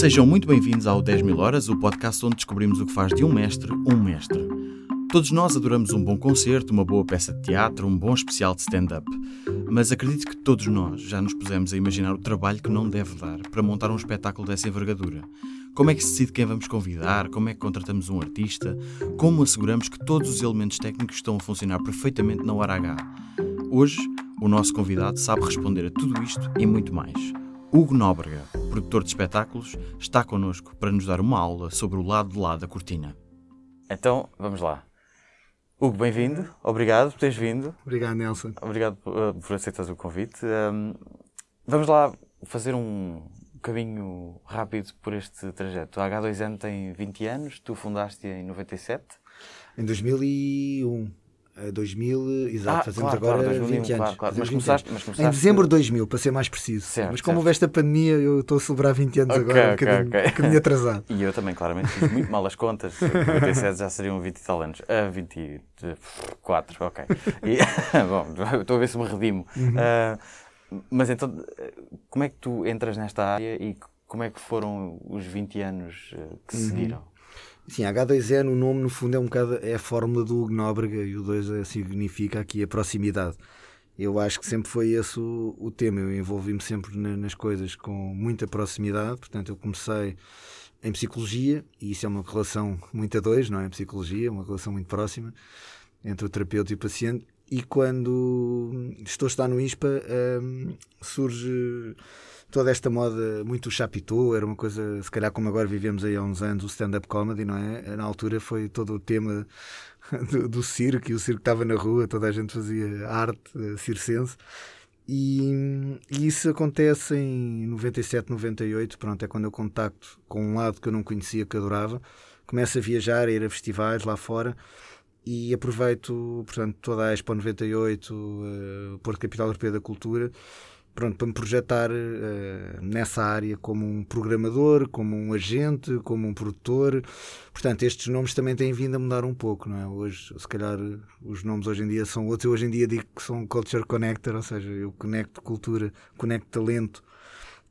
Sejam muito bem-vindos ao 10 mil horas, o podcast onde descobrimos o que faz de um mestre um mestre. Todos nós adoramos um bom concerto, uma boa peça de teatro, um bom especial de stand-up. Mas acredito que todos nós já nos pusemos a imaginar o trabalho que não deve dar para montar um espetáculo dessa envergadura. Como é que se decide quem vamos convidar? Como é que contratamos um artista? Como asseguramos que todos os elementos técnicos estão a funcionar perfeitamente na hora H? Hoje, o nosso convidado sabe responder a tudo isto e muito mais. Hugo Nóbrega, produtor de espetáculos, está connosco para nos dar uma aula sobre o lado de lá da cortina. Então, vamos lá. Hugo, bem-vindo. Obrigado por teres vindo. Obrigado, Nelson. Obrigado por, uh, por aceitar o convite. Um, vamos lá fazer um caminho rápido por este trajeto. A H2N tem 20 anos, tu fundaste em 97. Em 2001. 2000, exato, Ah, fazemos claro, agora claro, 2001, 20 anos. claro. Mas Fazemos 20 começaste- anos. mas começaste- Em dezembro de 2000, para ser mais preciso. Certo, mas como certo. houve esta pandemia, eu estou a celebrar 20 anos Ok, agora, um ok, bocadinho, ok. um bocadinho atrasado. E eu também, claramente, fiz muito mal as contas. 97 já seriam 20 e tal anos. Ah, 24, ok. E, bom, estou a ver se me redimo. Uhum. Ah, mas então, como é que tu entras nesta área e como é que foram os 20 anos eh, que Uhum. seguiram? Sim, H2N, o nome no fundo é um bocado é a fórmula do Hugo Nóbrega e o 2 é, significa aqui a proximidade. Eu acho que sempre foi esse o, o tema. Eu envolvi-me sempre na- nas coisas com muita proximidade. Portanto, eu comecei em psicologia e isso é uma relação muito a dois, não é? Psicologia, uma relação muito próxima entre o terapeuta e o paciente. E quando estou a estar no ISPA, hum, surge toda esta moda muito chapitô, era uma coisa, se calhar como agora vivemos aí há uns anos, o stand-up comedy, não é? Na altura foi todo o tema do, do circo, e o circo estava na rua, toda a gente fazia arte eh, circense. E, e isso acontece em 97, 98, pronto, é quando eu contacto com um lado que eu não conhecia, que adorava, começo a viajar, a ir a festivais lá fora, e aproveito, portanto, toda a Expo 98, uh, Porto Capital Europeia da Cultura, pronto, para me projetar eh, nessa área como um programador, como um agente, como um produtor. Portanto, estes nomes também têm vindo a mudar um pouco, não é? Hoje, se calhar, os nomes hoje em dia são outros. Eu hoje em dia digo que um culture connector, ou seja, eu conecto cultura, conecto talento,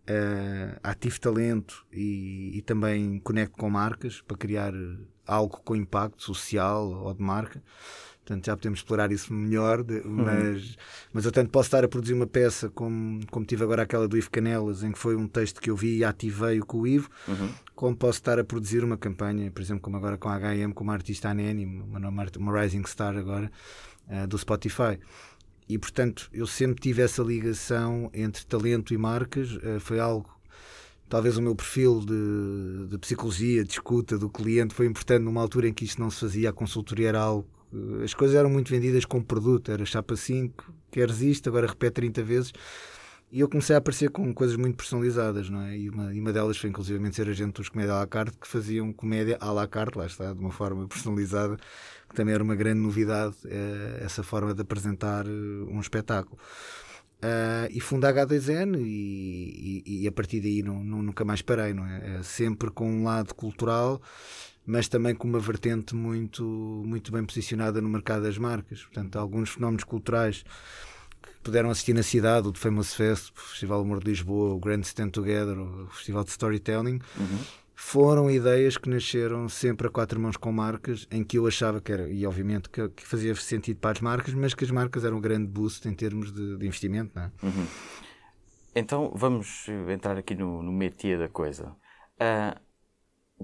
eh, ativo talento e, e também conecto com marcas para criar algo com impacto social ou de marca. Portanto, já podemos explorar isso melhor, de- mas, mas eu tanto posso estar a produzir uma peça como, como tive agora aquela do Ivo Canelas, em que foi um texto que eu vi e ativei-o com o Ivo, Uhum. como posso estar a produzir uma campanha, por exemplo, como agora com a HM, com uma artista Aneni, uma, uma, Rising Star agora, eh, do Spotify. E, portanto, eu sempre tive essa ligação entre talento e marcas, eh, foi algo talvez o meu perfil de, de psicologia, de escuta do cliente foi importante numa altura em que isto não se fazia, a consultoria era algo. Eh, As coisas eram muito vendidas como produto, era chapa 5, queres isto, agora repete 30 vezes. E eu comecei a aparecer com coisas muito personalizadas, não é? E uma, e uma delas foi inclusivamente ser agente dos comédia à la carte, que faziam comédia à la carte, lá está, de uma forma personalizada, que também era uma grande novidade, eh, essa forma de apresentar eh, um espetáculo. Ah, e fundo a H2N e, e- e a partir daí não, não- nunca mais parei, não é? É Sempre com um lado cultural, mas também com uma vertente muito, muito bem posicionada no mercado das marcas. Portanto, alguns fenómenos culturais que puderam assistir na cidade, o The Famous Fest, o Festival Humor de Lisboa, o Grand Stand Together, o Festival de Storytelling, foram ideias que nasceram sempre a quatro mãos com marcas, em que eu achava que era, e obviamente que, que fazia sentido para as marcas, mas que as marcas eram um grande boost em termos de, de investimento, não é? Então vamos entrar aqui no, no métier da coisa. Ah,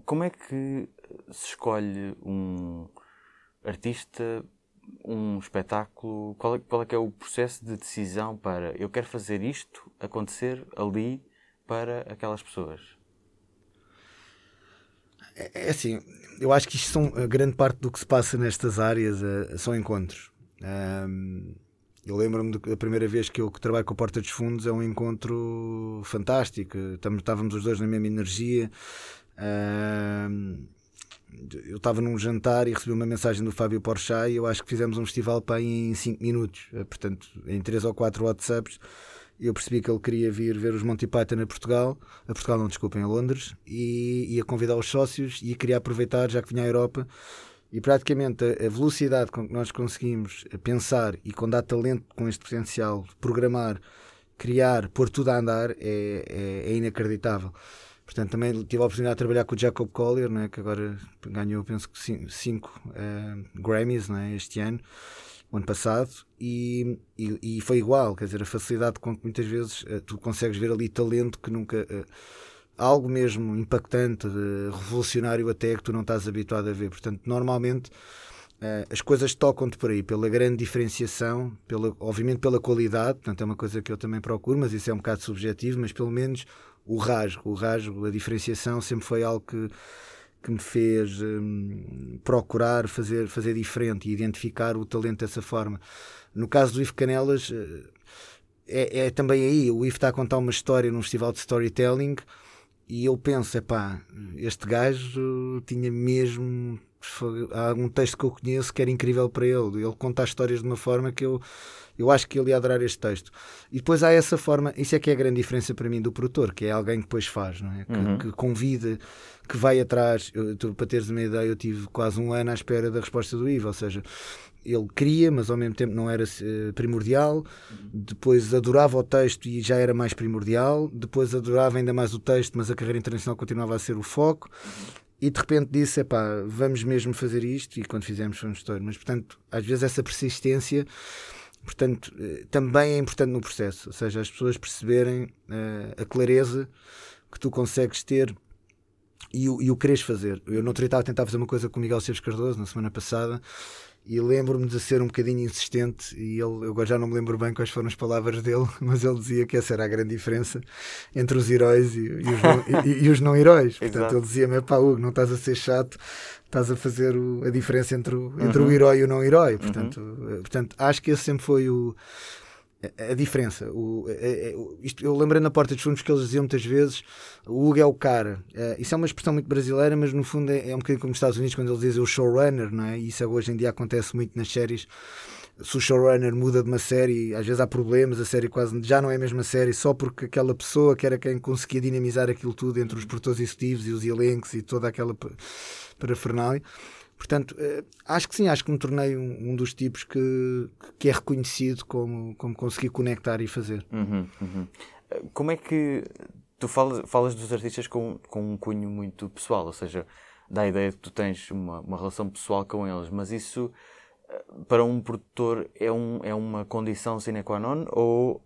como é que se escolhe um artista, um espetáculo? Qual é, qual é que é o processo de decisão para eu quero fazer isto acontecer ali para aquelas pessoas? É assim, eu acho que isto são a grande parte do que se passa nestas áreas eh, são encontros. Ahm, eu lembro-me da primeira vez que eu que trabalho com a Porta dos Fundos é um encontro fantástico. Estávamos os dois na mesma energia. Eu estava num jantar e recebi uma mensagem do Fábio Porchat e eu acho que fizemos um festival para em 5 minutos. Eh, Portanto, em 3 ou 4 WhatsApps eu percebi que ele queria vir ver os Monty Python a Portugal, a Portugal não, desculpem, a Londres, e ia convidar os sócios e queria aproveitar, já que vinha à Europa, e praticamente a, a velocidade com que nós conseguimos pensar e com dar talento com este potencial, programar, criar, pôr tudo a andar, é, é, é inacreditável. Portanto, também tive a oportunidade de trabalhar com o Jacob Collier, né, que agora ganhou, penso que, cinco uh, Grammys né, este ano, ano passado, e, e, e, foi igual, quer dizer, a facilidade com que muitas vezes uh, tu consegues ver ali talento que nunca. Uh, algo mesmo impactante, revolucionário até, que tu não estás habituado a ver. Portanto, normalmente as coisas tocam-te por aí, pela grande diferenciação, pela, obviamente pela qualidade, portanto é uma coisa que eu também procuro, mas isso é um bocado subjetivo, mas pelo menos o rasgo, o rasgo, a diferenciação sempre foi algo que, que me fez um, procurar fazer, fazer diferente e identificar o talento dessa forma. No caso do Ivo Canelas, eh, é, é também aí, o Ivo está a contar uma história num festival de storytelling e eu penso, epá, este gajo tinha mesmo há um texto que eu conheço que era incrível para ele. Ele conta as histórias de uma forma que eu, eu acho que ele ia adorar este texto. E depois há essa forma, isso é que é a grande diferença para mim do produtor, que é alguém que depois faz, não é? Que, uhum. que convida, que vai atrás. Eu, tu, para teres uma ideia, eu tive quase um ano à espera da resposta do Ivo, ou seja, ele queria, mas ao mesmo tempo não era uh, primordial. Depois adorava o texto e já era mais primordial. Depois adorava ainda mais o texto, mas a carreira internacional continuava a ser o foco e de repente disse: pá, vamos mesmo fazer isto. E quando fizemos, foi um estouro. Mas, portanto, às vezes essa persistência. Portanto, eh, também é importante no processo, ou seja, as pessoas perceberem uh, a clareza que tu consegues ter e o, e o queres fazer. Eu dia estava a tentar fazer uma coisa com o Miguel Seves Cardoso na semana passada e lembro-me de ser um bocadinho insistente e ele, eu agora já não me lembro bem quais foram as palavras dele, mas ele dizia que essa era a grande diferença entre os heróis e, e, os, não, e, e os, não, heróis. Portanto, ele dizia-me, pá, Hugo, não estás a ser chato, estás a fazer o, a diferença entre, o, entre uhum. o herói e o não herói. Portanto, uhum. portanto, acho que esse sempre foi o a diferença. O, é, é, isto, eu lembrei na Porta dos Fundos que eles diziam muitas vezes o Hugo é o cara. Uh, isso é uma expressão muito brasileira, mas no fundo é, é um bocadinho como nos Estados Unidos quando eles dizem o showrunner, não é? E isso hoje em dia acontece muito nas séries. Se o showrunner muda de uma série, às vezes há problemas, a série quase já não é a mesma série, só porque aquela pessoa que era quem conseguia dinamizar aquilo tudo entre os produtores executivos e os elencos e toda aquela parafernália. Portanto, eh, acho que sim, acho que me tornei um, um dos tipos que, que é reconhecido como, como consegui conectar e fazer. Uhum, uhum. Como é que tu falas, falas dos artistas com, com um cunho muito pessoal, ou seja, dá a ideia que tu tens uma, uma relação pessoal com eles, mas isso eh, para um produtor é, um, é uma condição sine qua non? Ou,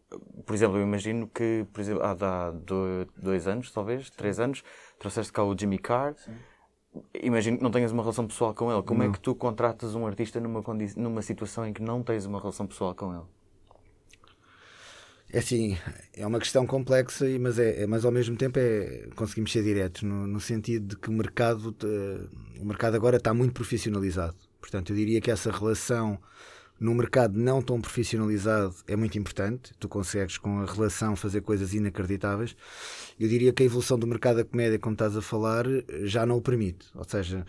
por exemplo, eu imagino que, por exemplo, há, dois, dois anos, talvez, três anos, trouxeste cá o Jimmy Carr. Sim imagino que não tenhas uma relação pessoal com ele. Como é não. é que tu contratas um artista numa, numa situação em que não tens uma relação pessoal com ele? É assim, é uma questão complexa, mas, é, é mas ao mesmo tempo é, conseguimos ser diretos, no, no sentido de que o mercado, o mercado agora está muito profissionalizado. Portanto, eu diria que essa relação num mercado não tão profissionalizado é muito importante. Tu consegues, com a relação, fazer coisas inacreditáveis. Eu diria que a evolução do mercado da comédia, como estás a falar, já não o permite. Ou seja,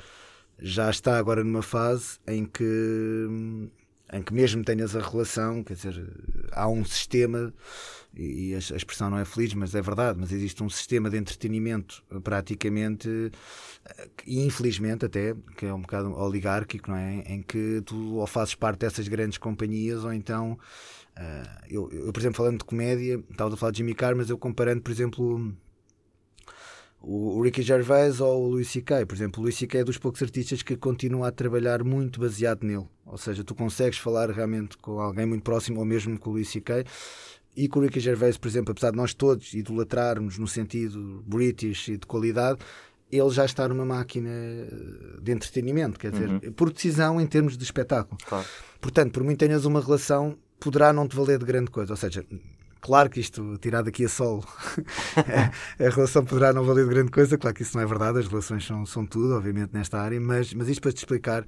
já está agora numa fase em que em que mesmo tenhas a relação, quer dizer, há um sistema, e a expressão não é feliz, mas é verdade, mas existe um sistema de entretenimento praticamente, e infelizmente até, que é um bocado oligárquico, não é? Em que tu ou fazes parte dessas grandes companhias, ou então, uh, eu, eu, por exemplo, falando de comédia, estava a falar de Jimmy Carr, mas eu comparando, por exemplo, o Ricky Gervais ou o Louis C.K. Por exemplo, o Louis C.K. é dos poucos artistas que continua a trabalhar muito baseado nele. Ou seja, tu consegues falar realmente com alguém muito próximo ou mesmo com o Louis C.K. E com o Ricky Gervais, por exemplo, apesar de nós todos idolatrarmos no sentido British e de qualidade, ele já está numa máquina de entretenimento, quer dizer, uhum. por decisão em termos de espetáculo. Claro. Portanto, por muito tenhas uma relação, poderá não te valer de grande coisa. Ou seja, Claro que isto, tirado aqui a solo, a relação poderá não valer de grande coisa. Claro que isso não é verdade, as relações são, são tudo, obviamente, nesta área, mas, mas isto para te explicar.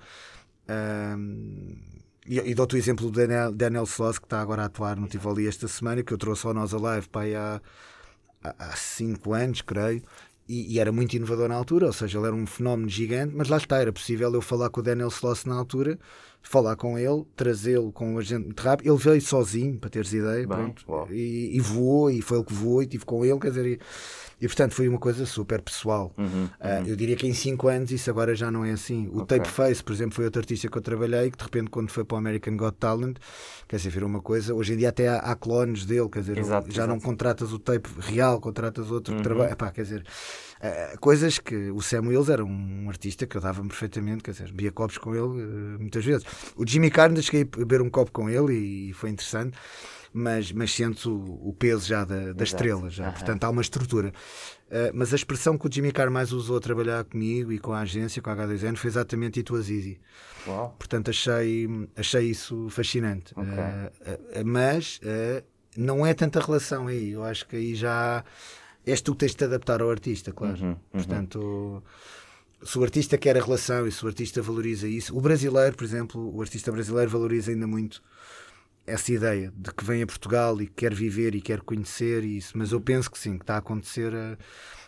E, e dou-te o exemplo do Daniel, Daniel Sloss, que está agora a atuar no Tivoli esta semana, que eu trouxe ao Nós Alive para aí há, há cinco anos, creio, e, e, era muito inovador na altura, ou seja, ele era um fenómeno gigante, mas lá está, era possível eu falar com o Daniel Sloss na altura falar com ele, trazê-lo com o agente muito rápido. Ele veio sozinho, para teres ideia, Bem, pronto, e, e voou, e foi ele que voou, e estive com ele, quer dizer, e, e, portanto foi uma coisa super pessoal. Uhum, Ah, eu diria que em 5 anos isso agora já não é assim. O Ok. Tapeface, por exemplo, foi outro artista que eu trabalhei, que de repente, quando foi para o American Got Talent, quer dizer, virou uma coisa. Hoje em dia até há, há clones dele, quer dizer, Exato, já não exato. contratas o tape real, contratas outro Uhum. que trabalha. Epá, quer dizer, ah, coisas que o Sam Wills era um artista que eu dava-me perfeitamente, quer dizer, bebia copos com ele eh, muitas vezes. O Jimmy Carr ainda cheguei a beber um copo com ele e foi interessante. Mas, mas o, o peso já da, da estrela, já. Aham. Portanto, há uma estrutura. Uh, mas a expressão que o Jimmy Carr mais usou a trabalhar comigo e com a agência, com a H2N, foi exatamente It Was Easy. Uau. Portanto, achei, achei isso fascinante. Ok. Uh, uh, mas não é tanta relação aí. Eu acho que aí já és tu que tens de te adaptar ao artista, claro. Uhum, uhum. Portanto, se o artista quer a relação e se o artista valoriza isso, o brasileiro, por exemplo, o artista brasileiro valoriza ainda muito essa ideia de que vem a Portugal e quer viver e quer conhecer isso, mas eu penso que sim, que está a acontecer. eh,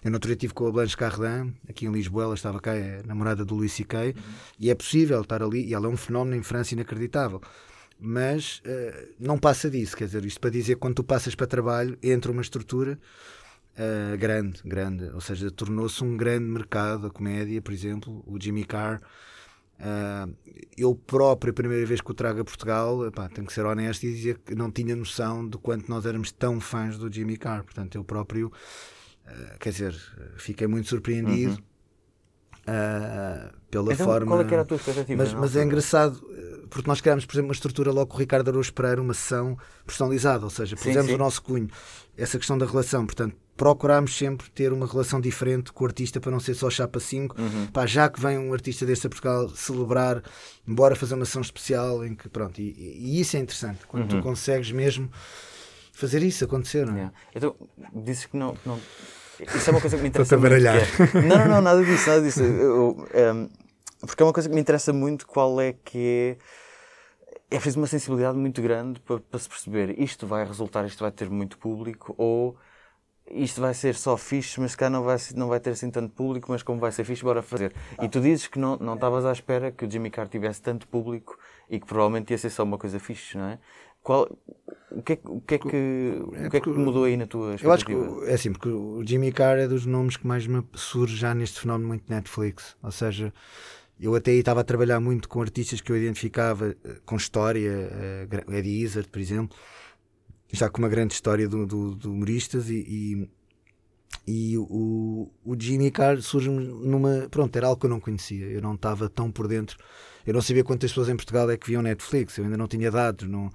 Eu dia estive com a Blanche Cardan, aqui em Lisboa, ela estava cá, é namorada do Luís C.K., e é possível estar ali, e ela é um fenómeno em França inacreditável. Mas eh, não passa disso, quer dizer, isto para dizer que quando tu passas para trabalho, entra uma estrutura eh, grande, grande, ou seja, tornou-se um grande mercado, a comédia, por exemplo, o Jimmy Carr. Ah, eu próprio, a primeira vez que o trago a Portugal, epá, tenho que ser honesto e dizer que não tinha noção de quanto nós éramos tão fãs do Jimmy Carr. Portanto, eu próprio, ah, quer dizer, fiquei muito surpreendido ah, pela Então, forma. qual é que era a tua expectativa? Mas, mas é engraçado, porque nós criámos, por exemplo, uma estrutura logo com o Ricardo Araújo Pereira, uma sessão personalizada, ou seja, Sim, pusemos sim. o nosso cunho, essa questão da relação, portanto, procurámos sempre ter uma relação diferente com o artista para não ser só chapa 5. Uhum. Pá, já que vem um artista deste a Portugal celebrar, embora fazer uma sessão especial em que, pronto, e, e isso é interessante, quando Uhum. tu consegues mesmo fazer isso acontecer, não é? Yeah. Então, dizes que não, não. Isso é uma coisa que me interessa a muito. baralhar. é- Não, não, não, nada disso, nada disso. Eu- eu, um, porque é uma coisa que me interessa muito qual é que é. É preciso uma sensibilidade muito grande para, para se perceber isto vai resultar, isto vai ter muito público ou isto vai ser só fixe, mas se calhar não vai, não vai ter assim tanto público, mas como vai ser fixe, bora fazer. E tu dizes que não não estavas à espera que o Jimmy Carr tivesse tanto público e que provavelmente ia ser só uma coisa fixe, não é? Qual, o, que é, o que é que, o que, é que mudou aí na tua Eu acho que expectativa? é assim, porque o Jimmy Carr é dos nomes que mais me surge já neste fenómeno muito Netflix. Ou seja, eu até aí estava a trabalhar muito com artistas que eu identificava eh, com história, eh, Eddie Izzard, por exemplo, já com uma grande história do, do, do humoristas e, e, e o, o Jimmy Carr surge numa. Pronto, era algo que eu não conhecia, eu não estava tão por dentro. Eu não sabia quantas pessoas em Portugal é que viam Netflix, eu ainda não tinha dados, não,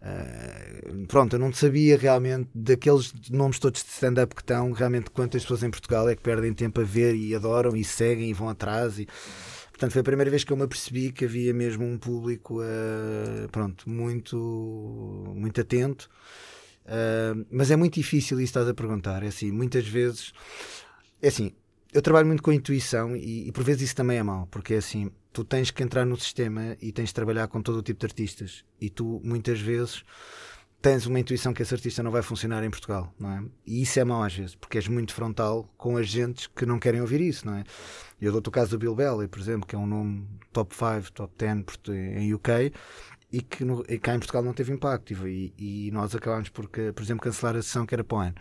Uh, pronto, eu não sabia realmente daqueles nomes todos de stand-up que estão, realmente quantas pessoas em Portugal é que perdem tempo a ver e adoram e seguem e vão atrás. E, portanto, foi a primeira vez que eu me apercebi que havia mesmo um público uh, pronto, muito, muito atento. Uh, mas é muito difícil isso estás a perguntar. É assim, muitas vezes é assim, eu trabalho muito com intuição e, e por vezes isso também é mau, porque é assim, tu tens que entrar no sistema e tens de trabalhar com todo o tipo de artistas e tu muitas vezes tens uma intuição que esse artista não vai funcionar em Portugal, não é? E isso é mau às vezes, porque és muito frontal com agentes que não querem ouvir isso, não é? Eu dou-te o caso do Bill Belly, por exemplo, que é um nome top 5, top 10 em UK e que no, e cá em Portugal não teve impacto e, e nós acabámos por, por exemplo, cancelar a sessão que era para o ano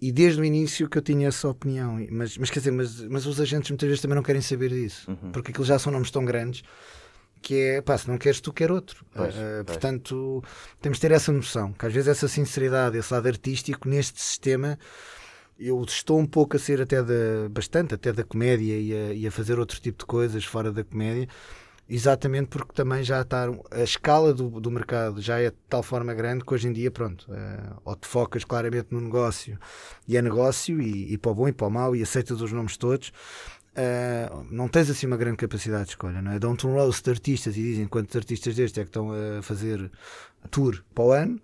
e desde o início que eu tinha essa opinião, mas, mas quer dizer, mas, mas os agentes muitas vezes também não querem saber disso, Uhum. porque aquilo já são nomes tão grandes que é, pá, se não queres tu, quer outro. Pois, Uh, pois. portanto, temos de ter essa noção, que às vezes essa sinceridade, esse lado artístico neste sistema, eu estou um pouco a ser até da, bastante, até da comédia e a, e a fazer outro tipo de coisas fora da comédia, exatamente porque também já está a escala do, do mercado já é de tal forma grande que hoje em dia pronto uh, ou te focas claramente no negócio e é negócio e, e para o bom e para o mau e aceitas os nomes todos uh, não tens assim uma grande capacidade de escolha não é? dão-te um roast de artistas e dizem quantos artistas destes é que estão a fazer tour para o ano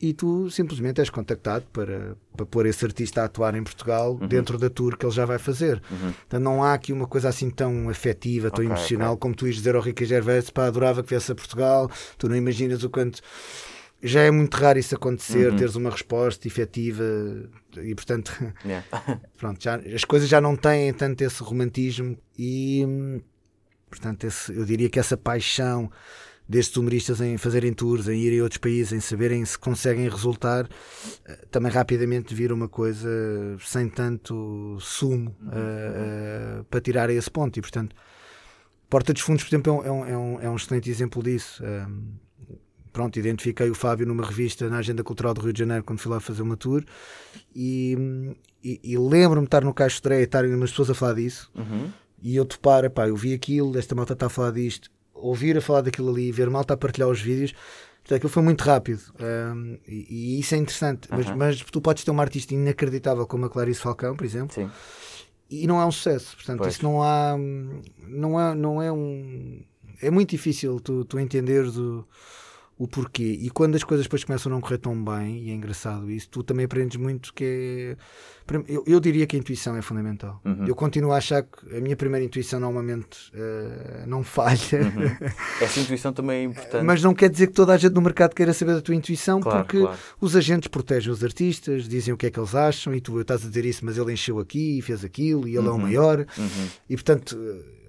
e tu simplesmente és contactado para, para pôr esse artista a atuar em Portugal Uhum. dentro da tour que ele já vai fazer. Então não há aqui uma coisa assim tão afetiva, tão Ok, emocional ok. como tu ias dizer ao Rica Gervais, pá, adorava que viesse a Portugal, tu não imaginas o quanto. Já é muito raro isso acontecer, Uhum. teres uma resposta efetiva e portanto, Yeah. pronto, já, as coisas já não têm tanto esse romantismo e, Portanto, esse, eu diria que essa paixão destes humoristas em fazerem tours, em irem a outros países, em saberem se conseguem resultar, eh, também rapidamente vira uma coisa sem tanto sumo uh, uh, para tirar a esse ponto. E, portanto, Porta dos Fundos, por exemplo, é um, é um, é um excelente exemplo disso. Um, pronto, identifiquei o Fábio numa revista na Agenda Cultural do Rio de Janeiro quando fui lá fazer uma tour e, e, e lembro-me de estar no Caixo de e estarem umas pessoas a falar disso uhum. e eu topar, pá, eu vi aquilo, esta malta está a falar disto, ouvir a falar daquilo ali, ver malta a partilhar os vídeos, portanto, aquilo foi muito rápido um, e, e, isso é interessante, uhum. mas, mas, tu podes ter uma artista inacreditável como a Clarice Falcão, por exemplo. Sim. E não é um sucesso, portanto, pois. isso não há, não é, não é um, é muito difícil tu, tu entenderes o, o porquê. E quando as coisas depois começam a não correr tão bem, e é engraçado isso, tu também aprendes muito que é. Eu, eu diria que a intuição é fundamental. Uhum. Eu continuo a achar que a minha primeira intuição normalmente uh, não falha. Uhum. Essa intuição também é importante. Mas não quer dizer que toda a gente no mercado queira saber da tua intuição, claro, porque claro. os agentes protegem os artistas, dizem o que é que eles acham, e tu estás a dizer isso, mas ele encheu aqui e fez aquilo, e ele uhum. é o maior. Uhum. E portanto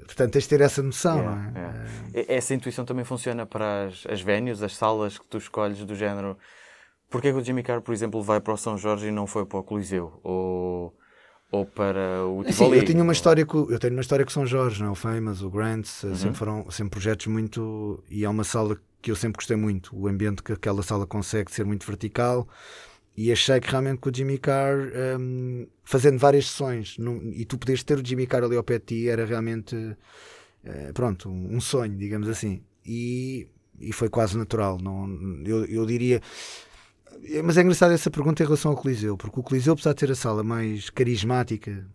Portanto, tens de ter essa noção, yeah, não é? Yeah. Essa intuição também funciona para as, as venues, as salas que tu escolhes do género. Porquê que o Jimmy Carr, por exemplo, vai para o São Jorge e não foi para o Coliseu? Ou, ou para o Tivoli? Sim, eu tenho uma história com, eu tenho uma história com São Jorge, não? É? o Famous, o Grants, uhum. sempre foram sempre projetos muito... E é uma sala que eu sempre gostei muito. O ambiente que aquela sala consegue ser muito vertical e achei que realmente com o Jimmy Carr, um, fazendo várias sessões, num, e tu poderes ter o Jimmy Carr ali ao pé de ti, era realmente, uh, pronto, um, um, sonho, digamos assim. E, e foi quase natural. Não, eu, eu diria. Mas é engraçado essa pergunta em relação ao Coliseu, porque o Coliseu, apesar de ter a sala mais carismática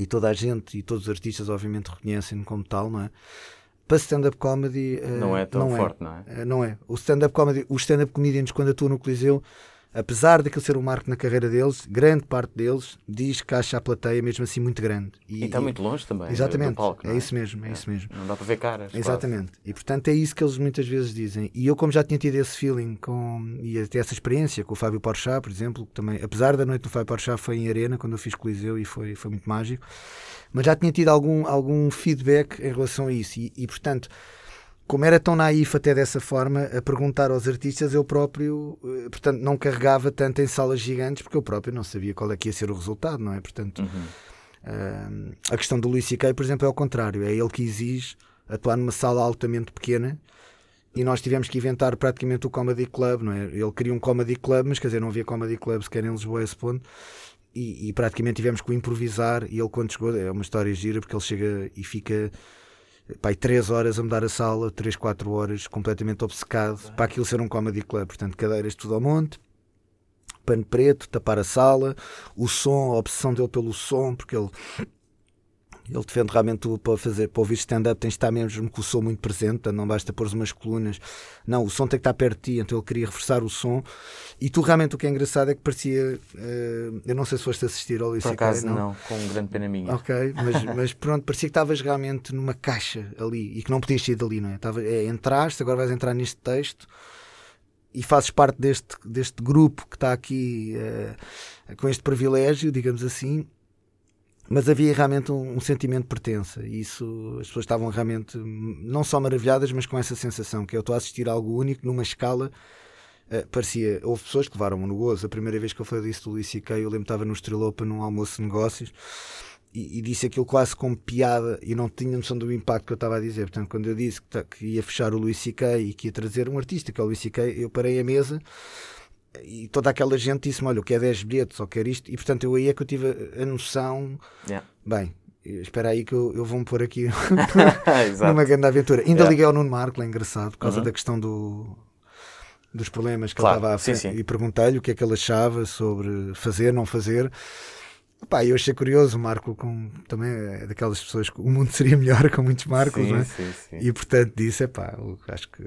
e toda a gente e todos os artistas, obviamente, reconhecem-no como tal, não é? Para stand-up comedy. Uh, não é tão não forte, é. não é? Não é. O stand-up comedy, os stand-up comedians, quando atuam no Coliseu apesar daquilo ser um marco na carreira deles, grande parte deles diz que acha a plateia mesmo assim muito grande. E, está muito longe também. Exatamente, palco, é? é? isso mesmo, é, é, isso mesmo. Não dá para ver caras. Exatamente. Quase. E portanto é isso que eles muitas vezes dizem. E eu, como já tinha tido esse feeling com, e até essa experiência com o Fábio Porchat, por exemplo, também, apesar da noite do Fábio Porchat foi em Arena, quando eu fiz Coliseu e foi, foi muito mágico, mas já tinha tido algum, algum feedback em relação a isso. E, e portanto como era tão naif até dessa forma, a perguntar aos artistas, eu próprio, eh, portanto, não carregava tanto em salas gigantes, porque eu próprio não sabia qual é que ia ser o resultado, não é? Portanto, uhum. uh, a questão do Luís C.K., por exemplo, é ao contrário. É ele que exige atuar numa sala altamente pequena e nós tivemos que inventar praticamente o Comedy Club, não é? Ele queria um Comedy Club, mas quer dizer, não havia Comedy Club sequer em Lisboa a esse ponto. E, e praticamente tivemos que o improvisar. E ele, quando chegou, é uma história gira, porque ele chega e fica pai, 3 horas a mudar a sala, 3, 4 horas, completamente obcecado, para aquilo ser um comedy club. Portanto, cadeiras tudo ao monte, pano preto, tapar a sala, o som, a obsessão dele pelo som, porque ele ele defende realmente tu, para fazer para ouvir stand-up tens de estar mesmo com o som muito presente, não basta pôr umas colunas. Não, o som tem que estar perto de ti, então ele queria reforçar o som. E tu realmente o que é engraçado é que parecia. Uh, eu não sei se foste assistir ao Por acaso não. não, com grande pena minha. Ok, mas, mas pronto, parecia que estavas realmente numa caixa ali e que não podias sair dali, não é? Tava, é entraste, agora vais entrar neste texto e fazes parte deste, deste grupo que está aqui uh, com este privilégio, digamos assim, mas havia realmente um, um, sentimento de pertença e isso as pessoas estavam realmente não só maravilhadas mas com essa sensação que eu estou a assistir a algo único numa escala uh, parecia, houve pessoas que levaram-me no gozo a primeira vez que eu falei disso do Luís C.K. eu lembro que estava no Estrelopa num almoço de negócios e, e, disse aquilo quase como piada e não tinha noção do impacto que eu estava a dizer portanto quando eu disse que, que ia fechar o Luís C.K. e que ia trazer um artista que é o Luís C.K. eu parei a mesa e toda aquela gente disse-me: Olha, eu quero 10 bilhetes, ou quero isto, e portanto eu aí é que eu tive a noção. Yeah. Bem, espera aí que eu, eu vou-me pôr aqui numa grande aventura. Ainda Yeah. liguei ao Nuno Marco, é engraçado, por causa Uhum. da questão do, dos problemas que Claro, ele estava a sim, sim. e perguntei-lhe o que é que ele achava sobre fazer, não fazer. Pá, eu achei curioso, o Marco com, também é daquelas pessoas que o mundo seria melhor com muitos Marcos, sim, não é? sim, sim. E portanto disse, epá, eu acho que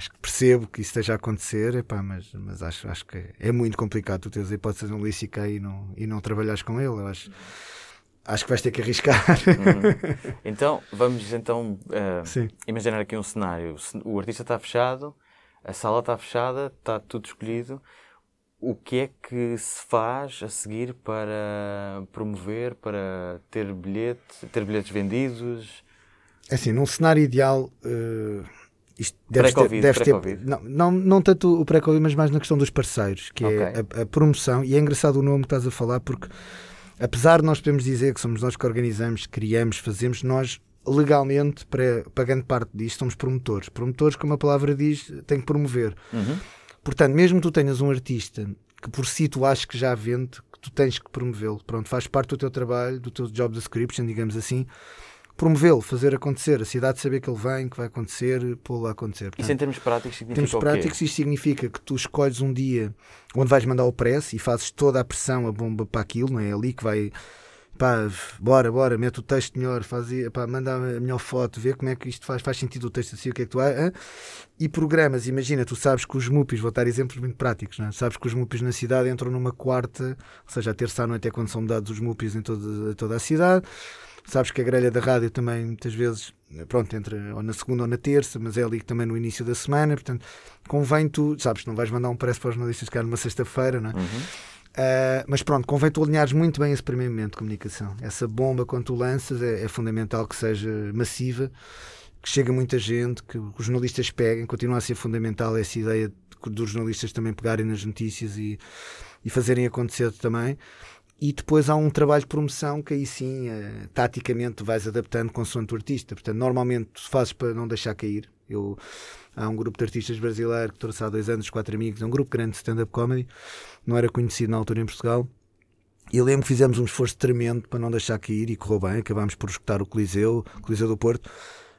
acho que percebo que isso esteja a acontecer, epá, mas, mas acho, acho que é muito complicado tu teres a hipótese de um Luís e não, e não trabalhares com ele. Eu acho, acho que vais ter que arriscar. Uhum. Então, vamos então uh, imaginar aqui um cenário. O artista está fechado, a sala está fechada, está tudo escolhido. O que é que se faz a seguir para promover, para ter bilhete, ter bilhetes vendidos? É assim, num cenário ideal. Uh, isto deve ter, deve pré ter não, não, não tanto o pré-Covid, mas mais na questão dos parceiros, que é Ok. a, a promoção. E é engraçado o nome que estás a falar, porque apesar de nós podermos dizer que somos nós que organizamos, criamos, fazemos, nós legalmente, para, para grande parte disto, somos promotores. Promotores, como a palavra diz, tem que promover. Uhum. Portanto, mesmo que tu tenhas um artista que por si tu achas que já vende, que tu tens que promovê-lo. Pronto, faz parte do teu trabalho, do teu job description, digamos assim. Promovê-lo, fazer acontecer, a cidade saber que ele vem, que vai acontecer, pô-lo a acontecer. Isso Portanto, em termos práticos significa termos práticos, isto significa que tu escolhes um dia onde vais mandar o press e fazes toda a pressão, a bomba para aquilo, não é? É ali que vai. Pá, bora, bora, mete o texto melhor, faz, pá, manda a melhor foto, vê como é que isto faz, faz sentido o texto assim, o que é que tu há, hã? E programas, imagina, tu sabes que os MUPIs, vou dar exemplos muito práticos, não é? sabes que os MUPIs na cidade entram numa quarta, ou seja, a terça à noite é quando são dados os MUPIs em toda, toda a cidade, sabes que a grelha da rádio também muitas vezes pronto, entra ou na segunda ou na terça, mas é ali também no início da semana, portanto, convém tu, sabes, não vais mandar um press para os jornalistas que numa sexta-feira, não é? Uhum. Uh, mas pronto, convém tu alinhares muito bem esse primeiro momento de comunicação. Essa bomba, quando tu lanças, é, é fundamental que seja massiva, que chegue a muita gente, que os jornalistas peguem. Continua a ser fundamental essa ideia de- dos jornalistas também pegarem nas notícias e, e fazerem acontecer também. E depois há um trabalho de promoção que aí sim, eh, taticamente, vais adaptando consoante o artista. Portanto, normalmente fazes para não deixar cair. Eu, há um grupo de artistas brasileiro que trouxe há dois anos, os quatro amigos, é um grupo grande de stand-up comedy, não era conhecido na altura em Portugal. E eu lembro que fizemos um esforço tremendo para não deixar cair e correu bem. Acabámos por escutar o Coliseu, o Coliseu do Porto.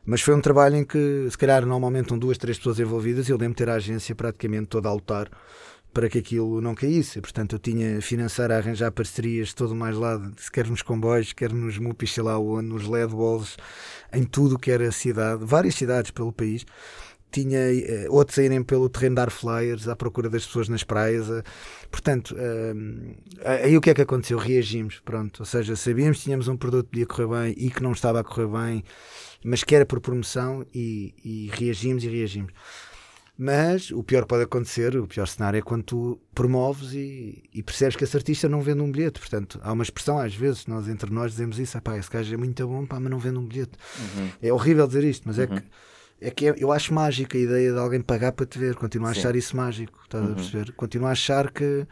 Mas foi um trabalho em que, se calhar, normalmente estão duas, três pessoas envolvidas e eu lembro de ter a agência praticamente toda a lutar para que aquilo não caísse. Portanto, eu tinha financeiro a arranjar parcerias de todo mais lado, quer nos comboios, quer nos MUPIs, sei lá onde, nos LED walls, em tudo que era cidade, várias cidades pelo país. Tinha eh, outros a irem pelo terreno dar flyers à procura das pessoas nas praias. eh. Portanto, eh, aí o que é que aconteceu? Reagimos, pronto. Ou seja, sabíamos que tínhamos um produto que podia correr bem e que não estava a correr bem, mas que era por promoção e, e reagimos e reagimos. Mas o pior que pode acontecer, o pior cenário é quando tu promoves e, e percebes que esse artista não vende um bilhete. Portanto, há uma expressão, às vezes, nós entre nós dizemos isso: "Ah, pá, esse gajo é muito bom, pá, mas não vende um bilhete. Uhum. É horrível dizer isto, mas é que. É que é- eu acho mágica a ideia de alguém pagar para te ver, continuo a Sim. achar isso mágico, estás Uhum. a perceber? Continuo a achar que,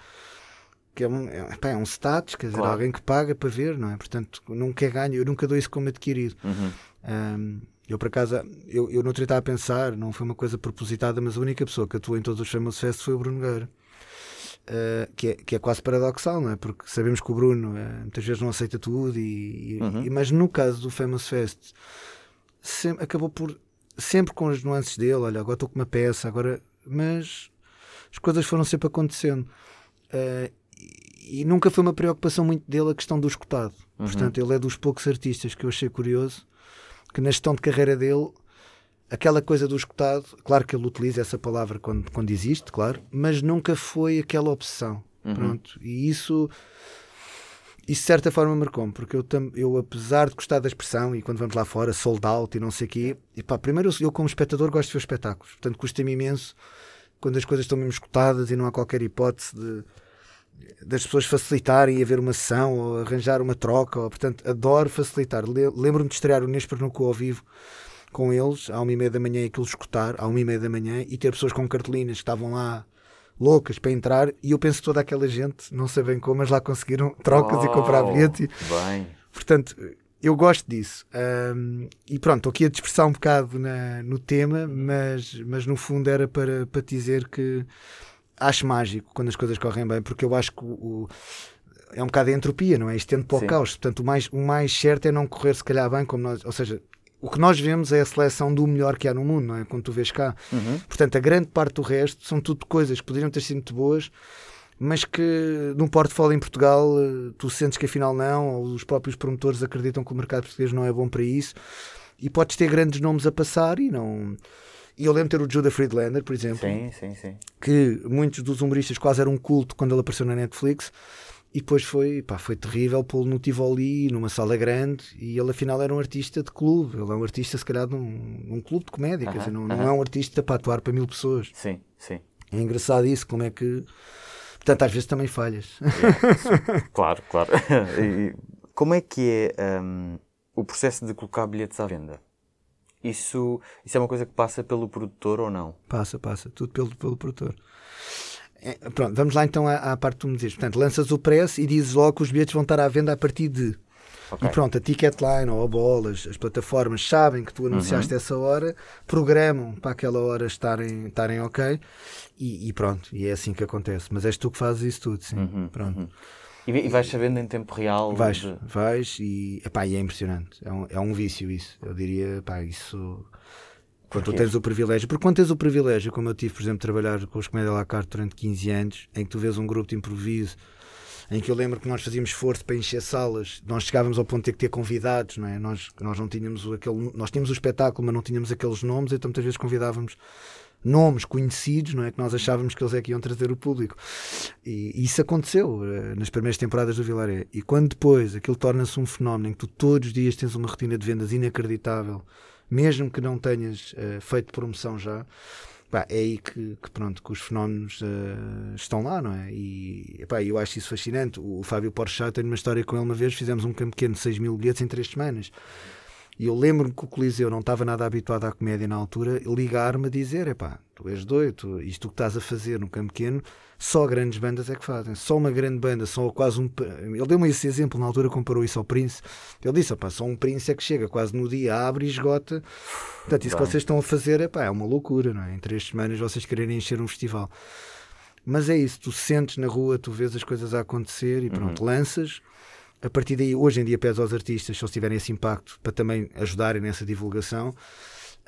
que é, um, é, pá, é um status, quer dizer, Claro. alguém que paga para ver, não é? Portanto, nunca é ganho, eu nunca dou isso como adquirido. Uhum. Um, eu, por acaso, eu, eu não estava a pensar, não foi uma coisa propositada, mas a única pessoa que atuou em todos os Famous Fest foi o Bruno Gueira. Uh, que, é, que é quase paradoxal, não é? Porque sabemos que o Bruno uh, muitas vezes não aceita tudo, e, Uhum. e- mas no caso do Famous Fest acabou por sempre com as nuances dele. Olha, agora estou com uma peça, agora, mas as coisas foram sempre acontecendo. Uh, e, e nunca foi uma preocupação muito dele a questão do escutado. Uhum. Portanto, ele é dos poucos artistas que eu achei curioso que na gestão de carreira dele, aquela coisa do escutado, claro que ele utiliza essa palavra quando, quando existe, claro, mas nunca foi aquela obsessão. Uhum. Pronto. E isso, isso de certa forma marcou-me, porque eu, eu, apesar de gostar da expressão, e quando vamos lá fora, sold out e não sei o quê, e pá, primeiro eu, eu, como espectador, gosto de ver espetáculos, portanto, custa-me imenso quando as coisas estão mesmo escutadas e não há qualquer hipótese de das pessoas facilitarem e haver uma sessão ou arranjar uma troca, ou, portanto, adoro facilitar. Le- Lembro-me de estrear o Co ao vivo com eles, à uma e meia da manhã, e aquilo escutar, à uma e meia da manhã, e ter pessoas com cartolinas que estavam lá loucas para entrar, e eu penso toda aquela gente, não sei bem como, mas lá conseguiram trocas e comprar Oh, bilhete. e- Bem. Portanto, eu gosto disso. Ahm, e pronto, estou aqui a dispersar um bocado na- no tema, mas, mas no fundo era para, para dizer que acho mágico quando as coisas correm bem, porque eu acho que o, o- é um bocado a entropia, não é? Isto tende para o Sim. caos. Portanto, o mais, o mais certo é não correr se calhar bem como nós. Ou seja, o que nós vemos é a seleção do melhor que há no mundo, não é? Quando tu vês cá. Uhum. Portanto, a grande parte do resto são tudo coisas que poderiam ter sido muito boas, mas que num portfólio em Portugal tu sentes que afinal não, ou os próprios promotores acreditam que o mercado português não é bom para isso, e podes ter grandes nomes a passar e não. E eu lembro de ter o Judah Friedlander, por exemplo, Sim, sim, sim. que muitos dos humoristas quase eram um culto quando ele apareceu na Netflix. E depois foi, pá, foi terrível pô-lo no Tivoli, numa sala grande, e ele afinal era um artista de clube. Ele é um artista, se calhar, de um, num clube de comédia, quer Aham, dizer, não, não aham. é um artista para atuar para mil pessoas. Sim, sim. É engraçado isso, como é que. Portanto, às vezes também falhas. Claro, claro. E como é que é hum, o processo de colocar bilhetes à venda? Isso, isso é uma coisa que passa pelo produtor ou não? Passa, passa. Tudo pelo, pelo produtor. É, pronto, vamos lá então à, à parte que tu me dizes. Portanto, lanças o press e dizes logo que os bilhetes vão estar à venda a partir de. Ok. E pronto, a Ticketline ou a Bolas, as plataformas sabem que tu anunciaste essa hora, programam para aquela hora estarem, estarem ok e, e pronto, e é assim que acontece. Mas és tu que fazes isso tudo, sim. pronto. E, e vais sabendo em tempo real? Vais, de- vais e, epá, e é impressionante. É um, é um vício isso. Eu diria, pá, isso. Quando tu tens o privilégio, porque quando tens o privilégio, como eu tive, por exemplo, de trabalhar com os Comédia la carte durante 15 anos, em que tu vês um grupo de improviso, em que eu lembro que nós fazíamos esforço para encher salas, nós chegávamos ao ponto de ter que ter convidados, não é? Nós, nós não tínhamos aquele, nós tínhamos o espetáculo, mas não tínhamos aqueles nomes, então muitas vezes convidávamos nomes conhecidos, não é? Que nós achávamos que eles é que iam trazer o público. E, e isso aconteceu eh, nas primeiras temporadas do Vilaré. E quando depois aquilo torna-se um fenómeno em que tu todos os dias tens uma rotina de vendas inacreditável, mesmo que não tenhas eh, feito promoção já, pá, é aí que, que, pronto, que os fenómenos eh, estão lá, não é? E epá, eu acho isso fascinante. O, Fábio Porchat tem uma história com ele uma vez, fizemos um campo pequeno de 6 mil bilhetes em 3 semanas. E eu lembro-me que o Coliseu não estava nada habituado à comédia na altura, ligar-me a dizer: epá, tu és doido, tu- isto que estás a fazer no campo pequeno, só grandes bandas é que fazem. Só uma grande banda, só quase um. Ele deu-me esse exemplo na altura, comparou isso ao Prince. Ele disse: opá, só um Prince é que chega quase no dia, abre e esgota. Portanto, isso que Bem. vocês estão a fazer epá, é uma loucura, não é? Em três semanas vocês quererem encher um festival. Mas é isso, tu sentes na rua, tu vês as coisas a acontecer e pronto, lanças. A partir daí, hoje em dia, peço aos artistas, se eles tiverem esse impacto, para também ajudarem nessa divulgação.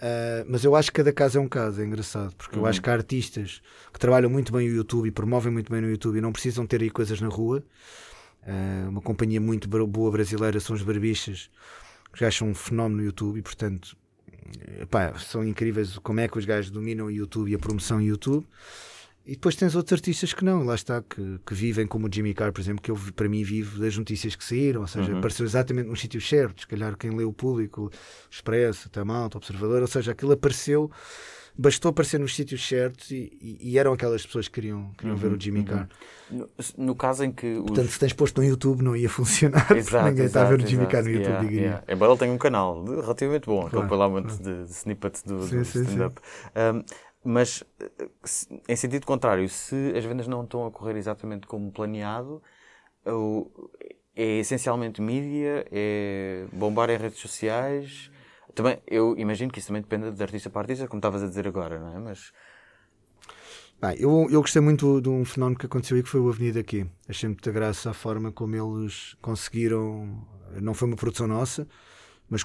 Ah, mas eu acho que cada caso é um caso, é engraçado, porque eu acho que há artistas que trabalham muito bem o YouTube e promovem muito bem no YouTube e não precisam ter aí coisas na rua. Ah, uma companhia muito boa brasileira são os Barbichas, que já são um fenómeno no YouTube e, portanto, epá, são incríveis como é que os gajos dominam o YouTube e a promoção no YouTube. E depois tens outros artistas que não, lá está, que, que vivem como o Jimmy Carr, por exemplo, que eu para mim vivo das notícias que saíram, ou seja, apareceu exatamente nos sítios certos, se calhar quem lê o público, o Expresso, até Malta, o Observador, ou seja, aquilo apareceu, bastou aparecer nos sítios certos e, e- e eram aquelas pessoas que queriam, queriam ver o Jimmy Carr. No, no caso em que os... Portanto, se tens posto no YouTube não ia funcionar, Exato, ninguém está a ver o exato, Jimmy exato. Carr no YouTube, Yeah, yeah. Embora ele tenha um canal relativamente bom, Claro, põe lá um de, de snippets do, Sim, do stand-up. Um, mas, eh, em sentido contrário, se as vendas não estão a correr exatamente como planeado, é essencialmente mídia, é bombar em redes sociais. Também, eu imagino que isso também depende de artista para artista, como estavas a dizer agora, não é? Mas, Bem, eu, eu gostei muito de um fenómeno que aconteceu aí que foi o Avenida Aqui. Achei muita graça a forma como eles conseguiram. Não foi uma produção nossa, mas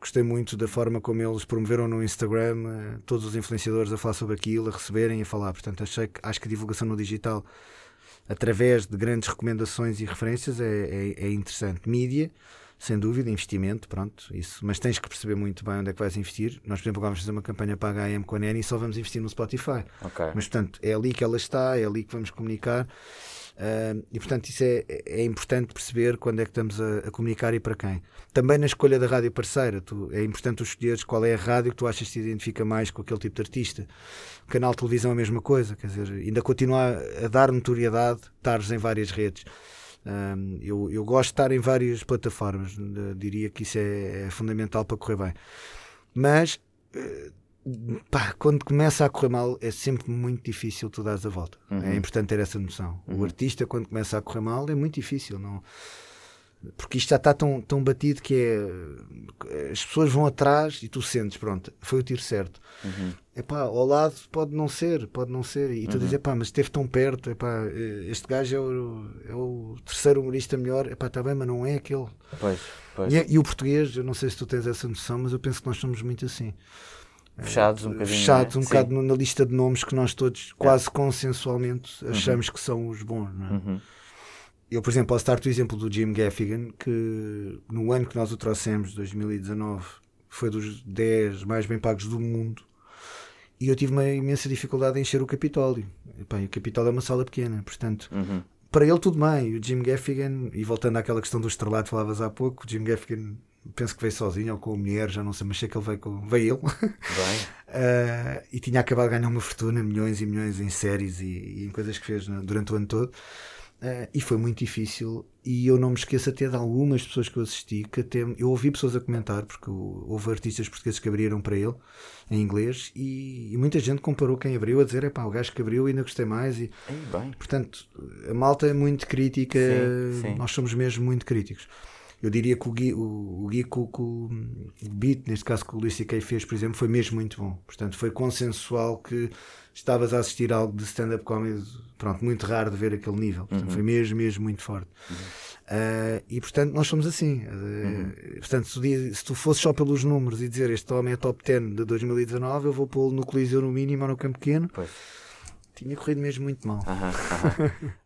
gostei muito da forma como eles promoveram no Instagram eh, todos os influenciadores a falar sobre aquilo, a receberem e a falar. Portanto, achei que, acho que a divulgação no digital, através de grandes recomendações e referências, é, é, é interessante. Mídia, sem dúvida, investimento, pronto, isso. Mas tens que perceber muito bem onde é que vais investir. Nós, por exemplo, agora vamos fazer uma campanha para a HM com a Neni e só vamos investir no Spotify. ok. Mas, portanto, é ali que ela está, é ali que vamos comunicar. Ah, e, portanto, isso é, é importante perceber quando é que estamos a, a comunicar e para quem. Também na escolha da rádio parceira, tu, é importante tu escolheres qual é a rádio que tu achas que se identifica mais com aquele tipo de artista. Canal de televisão é a mesma coisa, quer dizer, ainda continuar a dar notoriedade, estares em várias redes. Eu, eu gosto de estar em várias plataformas, diria que isso é, é fundamental para correr bem. Mas pá, quando começa a correr mal é sempre muito difícil tu dares a volta. É importante ter essa noção. O artista, quando começa a correr mal, é muito difícil. Não... Porque isto já está tão, tão batido que é. As pessoas vão atrás e tu sentes, pronto, foi o tiro certo. Epá, ao lado pode não ser, pode não ser. E tu dizes, epá, mas esteve tão perto, epá, este gajo é o, é o terceiro humorista melhor, epá, está bem, mas não é aquele. Pois, pois. E, e o português, eu não sei se tu tens essa noção, mas eu penso que nós somos muito assim Fechados um bocadinho. fechados não um é? bocado no- na lista de nomes que nós todos quase consensualmente achamos que são os bons. Não é? Uhum. Eu, por exemplo, posso dar-te o exemplo do Jim Gaffigan, que no ano que nós o trouxemos, 2019, foi dos 10 mais bem pagos do mundo. E eu tive uma imensa dificuldade em encher o Capitólio. E, pá, o Capitólio é uma sala pequena, portanto, Uhum. para ele tudo bem. O Jim Gaffigan, e voltando àquela questão do estrelado que falavas há pouco, o Jim Gaffigan penso que veio sozinho ou com a mulher, já não sei, mas sei que ele veio com. veio ele. Uh, e tinha acabado de ganhar uma fortuna, milhões e milhões em séries e, e em coisas que fez durante o ano todo. Uh, e foi muito difícil. E eu não me esqueço até de algumas pessoas que eu assisti que até eu ouvi pessoas a comentar, porque houve artistas portugueses que abriram para ele em inglês e, e muita gente comparou quem abriu a dizer: é pá, o gajo que abriu ainda gostei mais. E. Portanto, a malta é muito crítica, sim, sim. nós somos mesmo muito críticos. Eu diria que o Gui, o, o, Gui com, o beat, neste caso que o Luís C.K. fez, por exemplo, foi mesmo muito bom. Portanto, foi consensual que estavas a assistir algo de stand-up comedy, pronto, muito raro de ver aquele nível. Portanto, uhum. Foi mesmo, mesmo muito forte. Uhum. Uh, e portanto, nós somos assim. Uh, uhum. Portanto, se, se tu fosses só pelos números e dizer este homem é top 10 de 2019, eu vou pô-lo no Coliseu no mínimo ou no Campo Pequeno. Pois. Tinha corrido mesmo muito mal.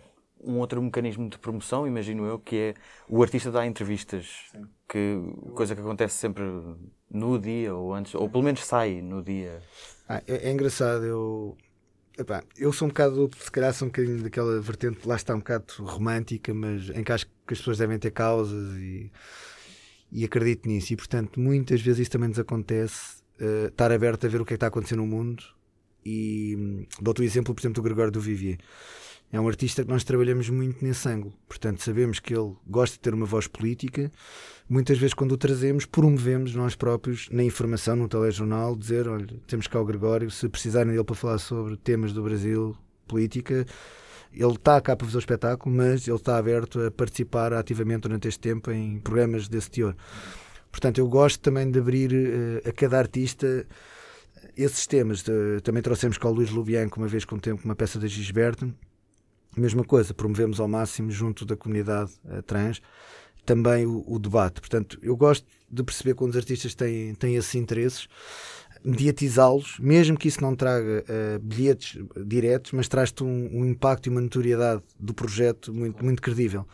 um outro mecanismo de promoção, imagino eu, que é o artista dá entrevistas, Sim. que coisa que acontece sempre no dia ou antes, ou pelo menos sai no dia. Ah, é, é, engraçado, eu epá, eu sou um bocado, se calhar sou um bocadinho daquela vertente, lá está um bocado romântica, mas em que acho que as pessoas devem ter causas e, e acredito nisso. E portanto, muitas vezes isso também nos acontece, uh, estar aberto a ver o que é que está acontecendo no mundo. E um, dou-te o exemplo, por exemplo, do Gregório do Vivier é um artista que nós trabalhamos muito nesse ângulo. Portanto, sabemos que ele gosta de ter uma voz política. Muitas vezes, quando o trazemos, promovemos nós próprios na informação, no telejornal, dizer: olha, temos cá o Gregório, se precisarem dele para falar sobre temas do Brasil, política, ele está cá para fazer o espetáculo, mas ele está aberto a participar ativamente durante este tempo em programas desse teor. Portanto, eu gosto também de abrir uh, a cada artista esses temas. Uh, também trouxemos com o Luís Lubianco uma vez com o tempo uma peça da Gisberto Mesma coisa, promovemos ao máximo junto da comunidade uh, trans também o, o, debate. Portanto, eu gosto de perceber quando os artistas têm, têm esses interesses, mediatizá-los, mesmo que isso não traga uh, bilhetes diretos, mas traz-te um, um, impacto e uma notoriedade do projeto muito, muito credível.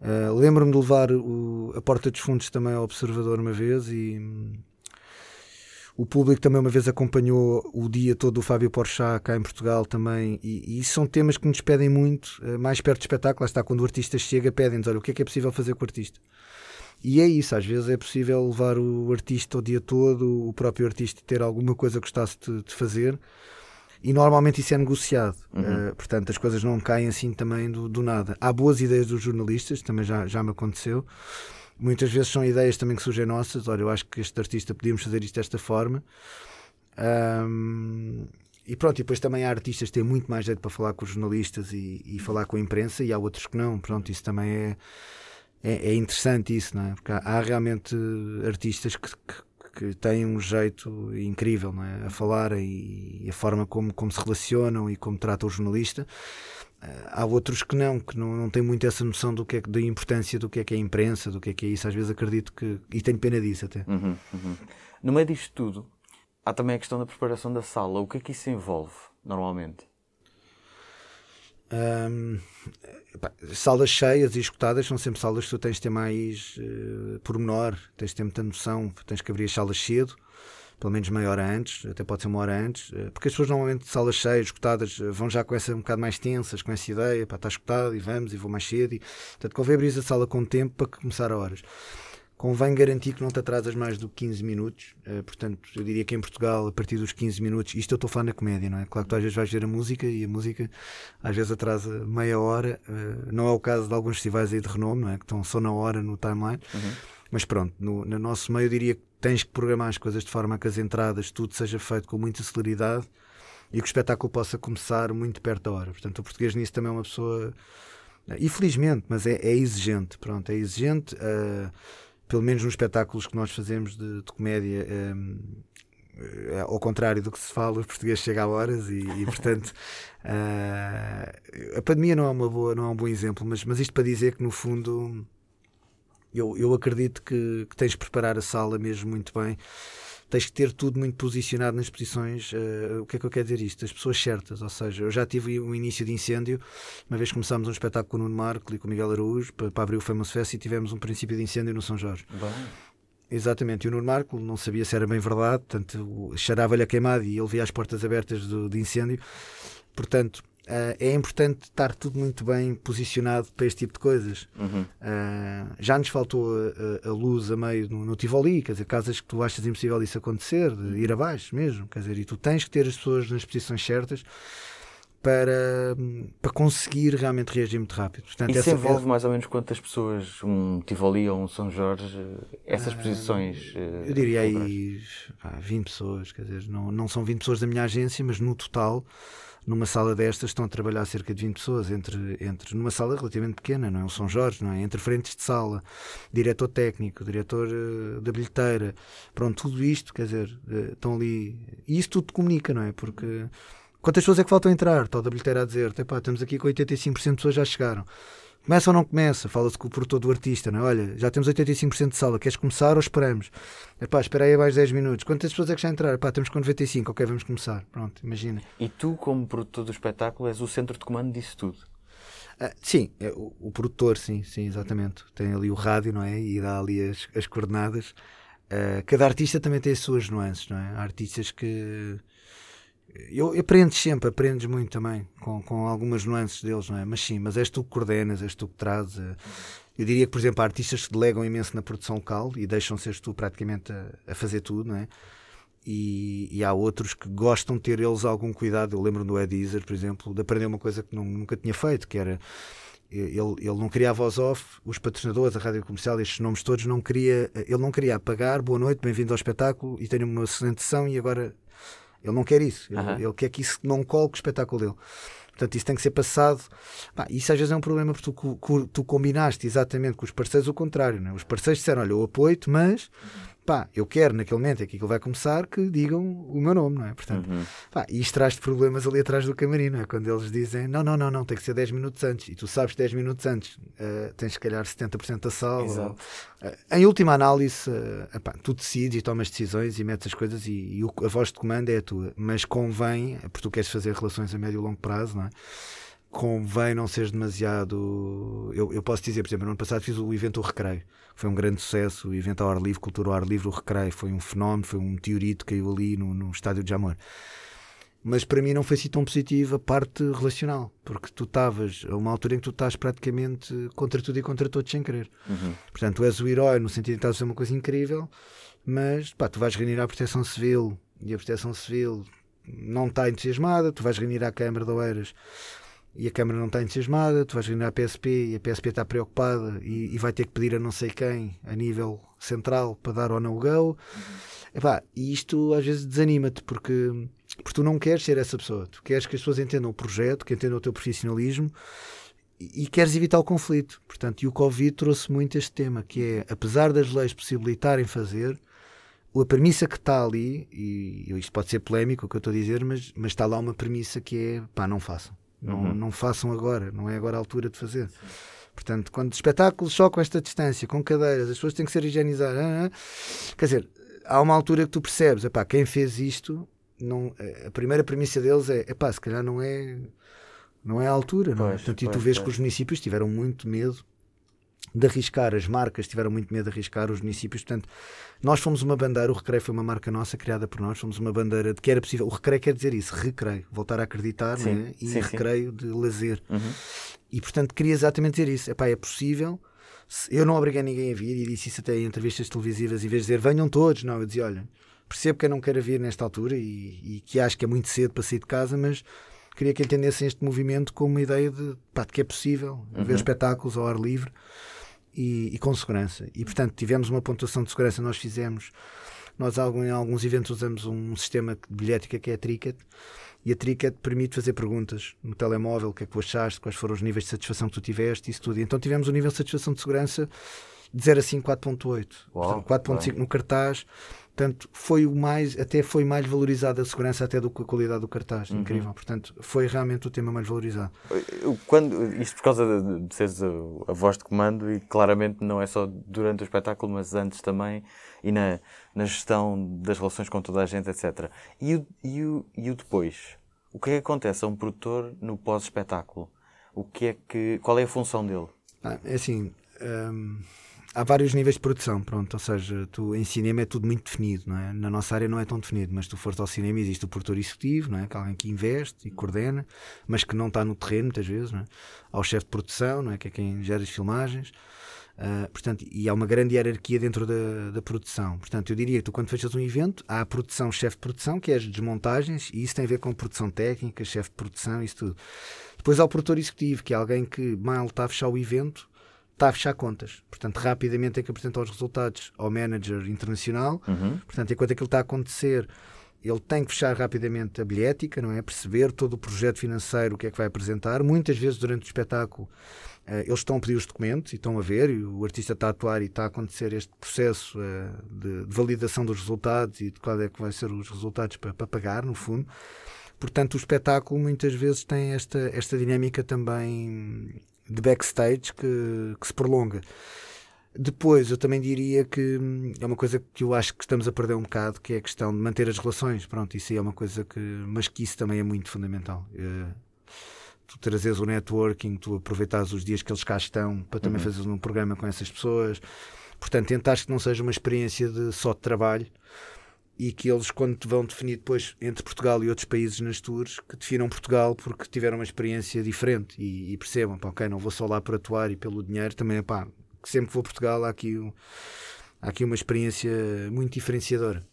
Uh, Lembro-me de levar o, a Porta dos Fundos também ao Observador uma vez e o público também uma vez acompanhou o dia todo do Fábio Porchat cá em Portugal também, e, e são temas que nos pedem muito, eh, mais perto do espetáculo, lá está, quando o artista chega, pedem-nos, olha, o que é que é possível fazer com o artista? E é isso, às vezes é possível levar o artista o dia todo, o próprio artista ter alguma coisa que gostasse de, de fazer, e normalmente isso é negociado. Uhum. Uh, portanto, as coisas não caem assim também do, do, nada. Há boas ideias dos jornalistas, também já, já me aconteceu muitas vezes são ideias também que surgem nossas. Olha, eu acho que este artista podíamos fazer isto desta forma. Um, e pronto, e depois também há artistas que têm muito mais jeito para falar com os jornalistas e, e falar com a imprensa, e há outros que não. Pronto, isso também é, é, é interessante, isso, não é? Porque há, há realmente artistas que, que, que, têm um jeito incrível não é? a falar e, e a forma como, como se relacionam e como tratam o jornalista. Eh, há outros que não, que não, não têm muito essa noção do que é, da importância do que é que é a imprensa, do que é que é isso. Às vezes acredito que. E tenho pena disso até. Uhum, uhum. No meio disto tudo, há também a questão da preparação da sala. O que é que isso envolve, normalmente? Um, salas cheias e escutadas são sempre salas que tu tens de ter mais uh, pormenor, tens de ter muita noção, tens que abrir as salas cedo pelo menos meia hora antes, até pode ser uma hora antes, eh, porque as pessoas normalmente, salas cheias, escutadas, eh, vão já com essa um bocado mais tensas, com essa ideia, para estar escutado e vamos e vou mais cedo. E, portanto, convém abrir a sala com tempo para começar a horas. Convém garantir que não te atrasas mais do que 15 minutos, uh, portanto, eu diria que em Portugal, a partir dos 15 minutos, isto eu estou falando na comédia, não é? Claro que tu às vezes vais ver a música e a música às vezes atrasa meia hora, não é o caso de alguns festivais aí de renome, não é? Que estão só na hora no timeline. Uhum. Mas pronto, no, no nosso meio eu diria que tens que programar as coisas de forma a que as entradas, tudo seja feito com muita celeridade e que o espetáculo possa começar muito perto da hora. Portanto, o português nisso também é uma pessoa, infelizmente, mas é, é exigente. Pronto, é exigente, uh, pelo menos nos espetáculos que nós fazemos de, de comédia. Um, eh, ao contrário do que se fala, o português chega a horas e, e portanto uh, a pandemia não é uma boa, não é um bom exemplo, mas, mas isto para dizer que no fundo eu, eu acredito que, que tens de preparar a sala mesmo muito bem tens que ter tudo muito posicionado nas posições. Uh, o que é que eu quero dizer isto? As pessoas certas, ou seja, eu já tive um início de incêndio, uma vez começámos um espetáculo com o Nuno Marco e com o Miguel Araújo para, para abrir o Famous Fest e tivemos um princípio de incêndio no São Jorge. Bem. Exatamente, e o Nuno Marco não sabia se era bem verdade, portanto, cheirava-lhe a queimado e ele via as portas abertas do, de incêndio. Portanto, Uh, é importante estar tudo muito bem posicionado para este tipo de coisas. Uhum. Uh, já nos faltou a, a, luz a meio no, no, Tivoli, quer dizer, casas que tu achas impossível isso acontecer, de ir abaixo mesmo, quer dizer, e tu tens que ter as pessoas nas posições certas para, para conseguir realmente reagir muito rápido. Portanto, Isso essa, envolve mais ou menos quantas pessoas, um Tivoli ou um São Jorge, essas uh, posições? eu diria aí pá, 20 pessoas, quer dizer, não, não são 20 pessoas da minha agência, mas no total numa sala destas estão a trabalhar cerca de 20 pessoas, entre, entre numa sala relativamente pequena, não é? O São Jorge, não é? Entre frentes de sala, diretor técnico, diretor uh, da bilheteira, pronto, tudo isto, quer dizer, uh, estão ali. E isso tudo comunica, não é? Porque quantas pessoas é que faltam entrar? Está da bilheteira a dizer, estamos aqui com 85% de pessoas já chegaram. Começa ou não começa? Fala-se com o produtor do artista, não é? Olha, já temos 85% de sala, queres começar ou esperamos? Epá, espera aí mais 10 minutos. Quantas pessoas é que já entraram? Epá, temos com 95, ok, vamos começar. Pronto, imagina. E tu, como produtor do espetáculo, és o centro de comando disso tudo? Ah, sim, é, o, o, produtor, sim, sim, exatamente. Tem ali o rádio, não é? E dá ali as, as coordenadas. Uh, cada artista também tem as suas nuances, não é? Há artistas que eu aprendes sempre, aprendes muito também com, com algumas nuances deles, não é? Mas sim, mas és tu que coordenas, és tu que trazes. Eh, eu diria que, por exemplo, há artistas que delegam imenso na produção local e deixam ser tu praticamente a, a, fazer tudo, não é? E, e, há outros que gostam de ter eles algum cuidado. Eu lembro do Ed Iser, por exemplo, de aprender uma coisa que não, nunca tinha feito, que era ele, ele não queria a voz off, os patrocinadores, a rádio comercial, estes nomes todos, não queria, ele não queria apagar, boa noite, bem-vindo ao espetáculo e tenho uma excelente sessão e agora ele não quer isso. Ele, ele quer que isso não cole com o espetáculo dele. Portanto, isso tem que ser passado. Bah, isso às vezes é um problema porque tu, tu combinaste exatamente com os parceiros o contrário. Né? Os parceiros disseram: Olha, eu apoio-te, mas pá, eu quero naquele momento, é que ele vai começar, que digam o meu nome, não é? Portanto, uhum. pá, e isto traz problemas ali atrás do camarim, não é? Quando eles dizem, não, não, não, não, tem que ser 10 minutos antes, e tu sabes 10 minutos antes, uh, tens se calhar 70% da sala. Ou, uh, em última análise, uh, epá, tu decides e tomas decisões e metes as coisas e, e o, a voz de comando é a tua, mas convém, porque tu queres fazer relações a médio e longo prazo, não é? convém não ser demasiado. Eu, eu posso dizer, por exemplo, no ano passado fiz o evento O Recreio, foi um grande sucesso. O evento ao ar livre, cultura ao ar livre, o Recreio, foi um fenómeno, foi um meteorito que caiu ali no, no estádio de Jamor. Mas para mim não foi assim tão positivo a parte relacional, porque tu estavas a uma altura em que tu estás praticamente contra tudo e contra todos sem querer. Uhum. Portanto, tu és o herói no sentido de estás a fazer uma coisa incrível, mas pá, tu vais reunir a Proteção Civil e a Proteção Civil não está entusiasmada, tu vais reunir a Câmara de Oeiras e a Câmara não está entusiasmada, tu vais reunir a PSP e a PSP está preocupada e, e, vai ter que pedir a não sei quem, a nível central, para dar ou não o go. Epá, e isto às vezes desanima-te porque, porque tu não queres ser essa pessoa. Tu queres que as pessoas entendam o projeto, que entendam o teu profissionalismo e, e queres evitar o conflito. Portanto, e o Covid trouxe muito este tema, que é, apesar das leis possibilitarem fazer, a premissa que está ali, e isto pode ser polémico o que eu estou a dizer, mas, mas está lá uma premissa que é pá, não façam. Não, uhum. não façam agora, não é agora a altura de fazer. Sim. Portanto, quando espetáculos só com esta distância, com cadeiras, as pessoas têm que ser higienizadas. Ah, ah. Quer dizer, há uma altura que tu percebes, epá, quem fez isto, não, a primeira premissa deles é, epá, se calhar não é, não é a altura. Não é? Portanto, pois, e tu vês pois. que os municípios tiveram muito medo de arriscar, as marcas tiveram muito medo de arriscar, os municípios, portanto, nós fomos uma bandeira, o Recreio foi uma marca nossa criada por nós, fomos uma bandeira de que era possível, o Recreio quer dizer isso, recreio, voltar a acreditar, sim, né? e sim, recreio sim. de lazer. Uhum. E portanto queria exatamente dizer isso, Epá, é possível, eu não obriguei ninguém a vir, e disse isso até em entrevistas televisivas, em vez de dizer venham todos, não, eu dizia, olha, percebo que eu não quero vir nesta altura e, e que acho que é muito cedo para sair de casa, mas queria que entendessem este movimento como uma ideia de, pá, de que é possível uhum. ver espetáculos ao ar livre e, e, com segurança. E portanto tivemos uma pontuação de segurança, nós fizemos, nós em alguns eventos usamos um sistema de bilhética que é a Tricket, e a Tricket permite fazer perguntas no telemóvel, o que é que tu achaste, quais foram os níveis de satisfação que tu tiveste, isso tudo. E então tivemos um nível de satisfação de segurança de 0 a 5, 4.8. 4.5 no cartaz Portanto, foi o mais, até foi mais valorizada a segurança até do que a qualidade do cartaz. Uhum. Incrível. Portanto, foi realmente o tema mais valorizado. Quando, isto por causa de, de seres a, a, voz de comando e claramente não é só durante o espetáculo, mas antes também e na, na gestão das relações com toda a gente, etc. E o, e o, e o depois? O que é que acontece a um produtor no pós-espetáculo? O que é que, qual é a função dele? Ah, é assim, hum, há vários níveis de produção, pronto, ou seja, tu, em cinema é tudo muito definido, não é? Na nossa área não é tão definido, mas tu fores ao cinema existe o produtor executivo, não é? Que é alguém que investe e coordena, mas que não está no terreno muitas vezes, não é? Há o chefe de produção, não é? Que é quem gera as filmagens. Uh, portanto, e há uma grande hierarquia dentro da, da, produção. Portanto, eu diria que tu, quando fechas um evento, há a produção, chefe de produção, que é as desmontagens, e isso tem a ver com produção técnica, chefe de produção, isso tudo. Depois há o produtor executivo, que é alguém que mal está a fechar o evento, está a fechar contas. Portanto, rapidamente tem que apresentar os resultados ao manager internacional. Uhum. Portanto, enquanto aquilo está a acontecer, ele tem que fechar rapidamente a bilhética, não é? Perceber todo o projeto financeiro, o que é que vai apresentar. Muitas vezes, durante o espetáculo, eh, eles estão a pedir os documentos e estão a ver, e o artista está a atuar e está a acontecer este processo eh, de, validação dos resultados e de qual é que vai ser os resultados para, para pagar, no fundo. Portanto, o espetáculo muitas vezes tem esta, esta dinâmica também de backstage que, que se prolonga. Depois, eu também diria que hum, é uma coisa que eu acho que estamos a perder um bocado, que é a questão de manter as relações. Pronto, isso aí é uma coisa que. Mas que isso também é muito fundamental. Uh, tu trazeres o networking, tu aproveitares os dias que eles cá estão para também uhum. fazeres um programa com essas pessoas. Portanto, tentares que não seja uma experiência de só de trabalho e que eles, quando vão definir depois entre Portugal e outros países nas tours, que definam Portugal porque tiveram uma experiência diferente e, e percebam, pá, ok, não vou só lá para atuar e pelo dinheiro, também, pá, sempre que vou a Portugal há aqui, um, há aqui uma experiência muito diferenciadora.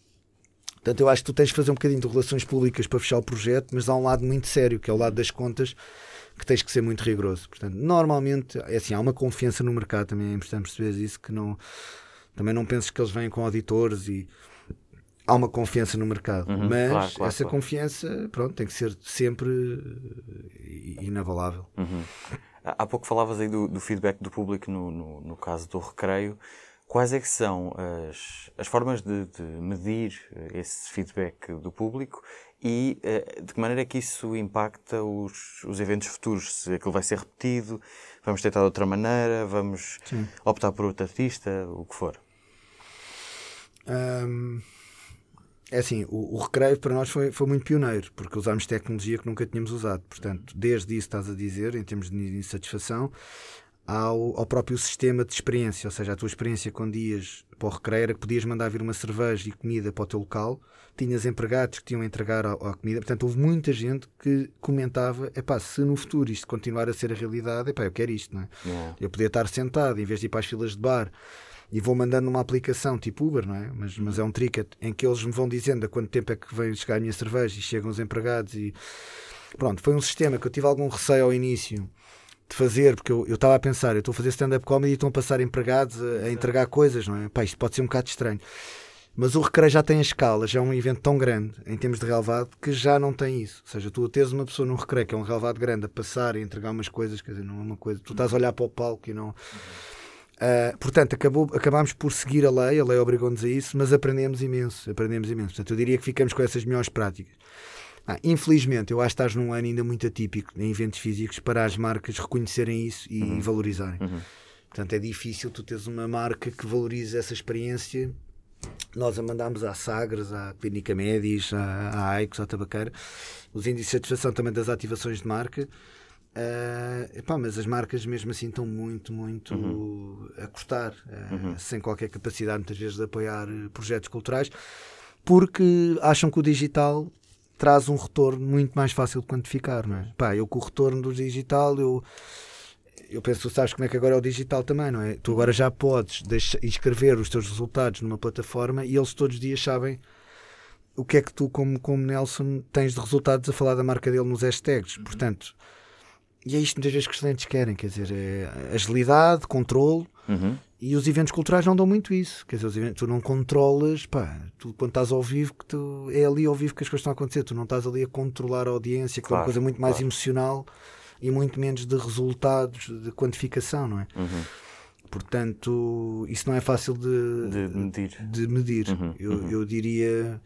Portanto, eu acho que tu tens de fazer um bocadinho de relações públicas para fechar o projeto, mas há um lado muito sério, que é o lado das contas, que tens que ser muito rigoroso. Portanto, normalmente, é assim, há uma confiança no mercado, também é importante perceber isso, que não, também não penses que eles vêm com auditores e há uma confiança no mercado, uhum, mas claro, claro, essa claro. confiança, pronto, tem que ser sempre inabalável. Uhum. Há pouco falavas aí do, do feedback do público no, no, no, caso do recreio. Quais é que são as, as formas de, de medir esse feedback do público e uh, de que maneira é que isso impacta os, os eventos futuros? Se aquilo vai ser repetido, vamos tentar de outra maneira, vamos Sim. optar por outro artista, o que for? Um, é assim, o, o, recreio para nós foi, foi muito pioneiro, porque usámos tecnologia que nunca tínhamos usado. Portanto, desde isso estás a dizer, em termos de insatisfação, ao, ao próprio sistema de experiência, ou seja, a tua experiência com dias para o recreio era que podias mandar vir uma cerveja e comida para o teu local, tinhas empregados que tinham a entregar a, a comida, portanto houve muita gente que comentava, epá, se no futuro isto continuar a ser a realidade, epá, eu quero isto, não é? Yeah. Eu podia estar sentado, em vez de ir para as filas de bar, e vou mandando uma aplicação tipo Uber, não é? Mas, mas é um ticket em que eles me vão dizendo a quanto tempo é que vem chegar a minha cerveja e chegam os empregados e pronto, foi um sistema que eu tive algum receio ao início de fazer, porque eu estava a pensar, eu estou a fazer stand-up comedy e estão a passar empregados a, a, entregar coisas, não é? Pá, isto pode ser um bocado estranho. Mas o Recreio já tem a escala, já é um evento tão grande em termos de relevado que já não tem isso. Ou seja, tu teres uma pessoa num Recreio que é um relevado grande a passar e entregar umas coisas, quer dizer, não é uma coisa. Tu estás a olhar para o palco e não. Uh, portanto, acabou, acabámos por seguir a lei, a lei obrigou-nos a isso, mas aprendemos imenso, aprendemos imenso. Portanto, eu diria que ficamos com essas melhores práticas. Ah, infelizmente, eu acho que estás num ano ainda muito atípico em eventos físicos para as marcas reconhecerem isso e uhum. valorizarem. Uhum. Portanto, é difícil tu teres uma marca que valorize essa experiência. Nós a mandámos à Sagres, à Clínica Médis, à, à Aikos, à Tabaqueira, os índices de satisfação também das ativações de marca. Uh, epá, mas as marcas mesmo assim estão muito, muito uhum. a cortar, uh, uhum. sem qualquer capacidade muitas vezes de apoiar projetos culturais, porque acham que o digital traz um retorno muito mais fácil de quantificar, não é? Pá, eu com o retorno do digital, eu, eu penso, tu sabes como é que agora é o digital também, não é? Tu agora já podes deixar, inscrever os teus resultados numa plataforma e eles todos os dias sabem o que é que tu, como, como Nelson, tens de resultados a falar da marca dele nos hashtags. Uhum. Portanto, e é isto muitas vezes que os clientes querem, quer dizer, é agilidade, controle. Uhum. E os eventos culturais não dão muito isso. Quer dizer, eventos, tu não controlas, pá, tu quando estás ao vivo, que tu, é ali ao vivo que as coisas estão a acontecer. Tu não estás ali a controlar a audiência, que claro, é uma coisa muito mais claro. emocional e muito menos de resultados, de quantificação, não é? Uhum. Portanto, isso não é fácil de, De medir. de medir. Uhum, eu, uhum. eu diria.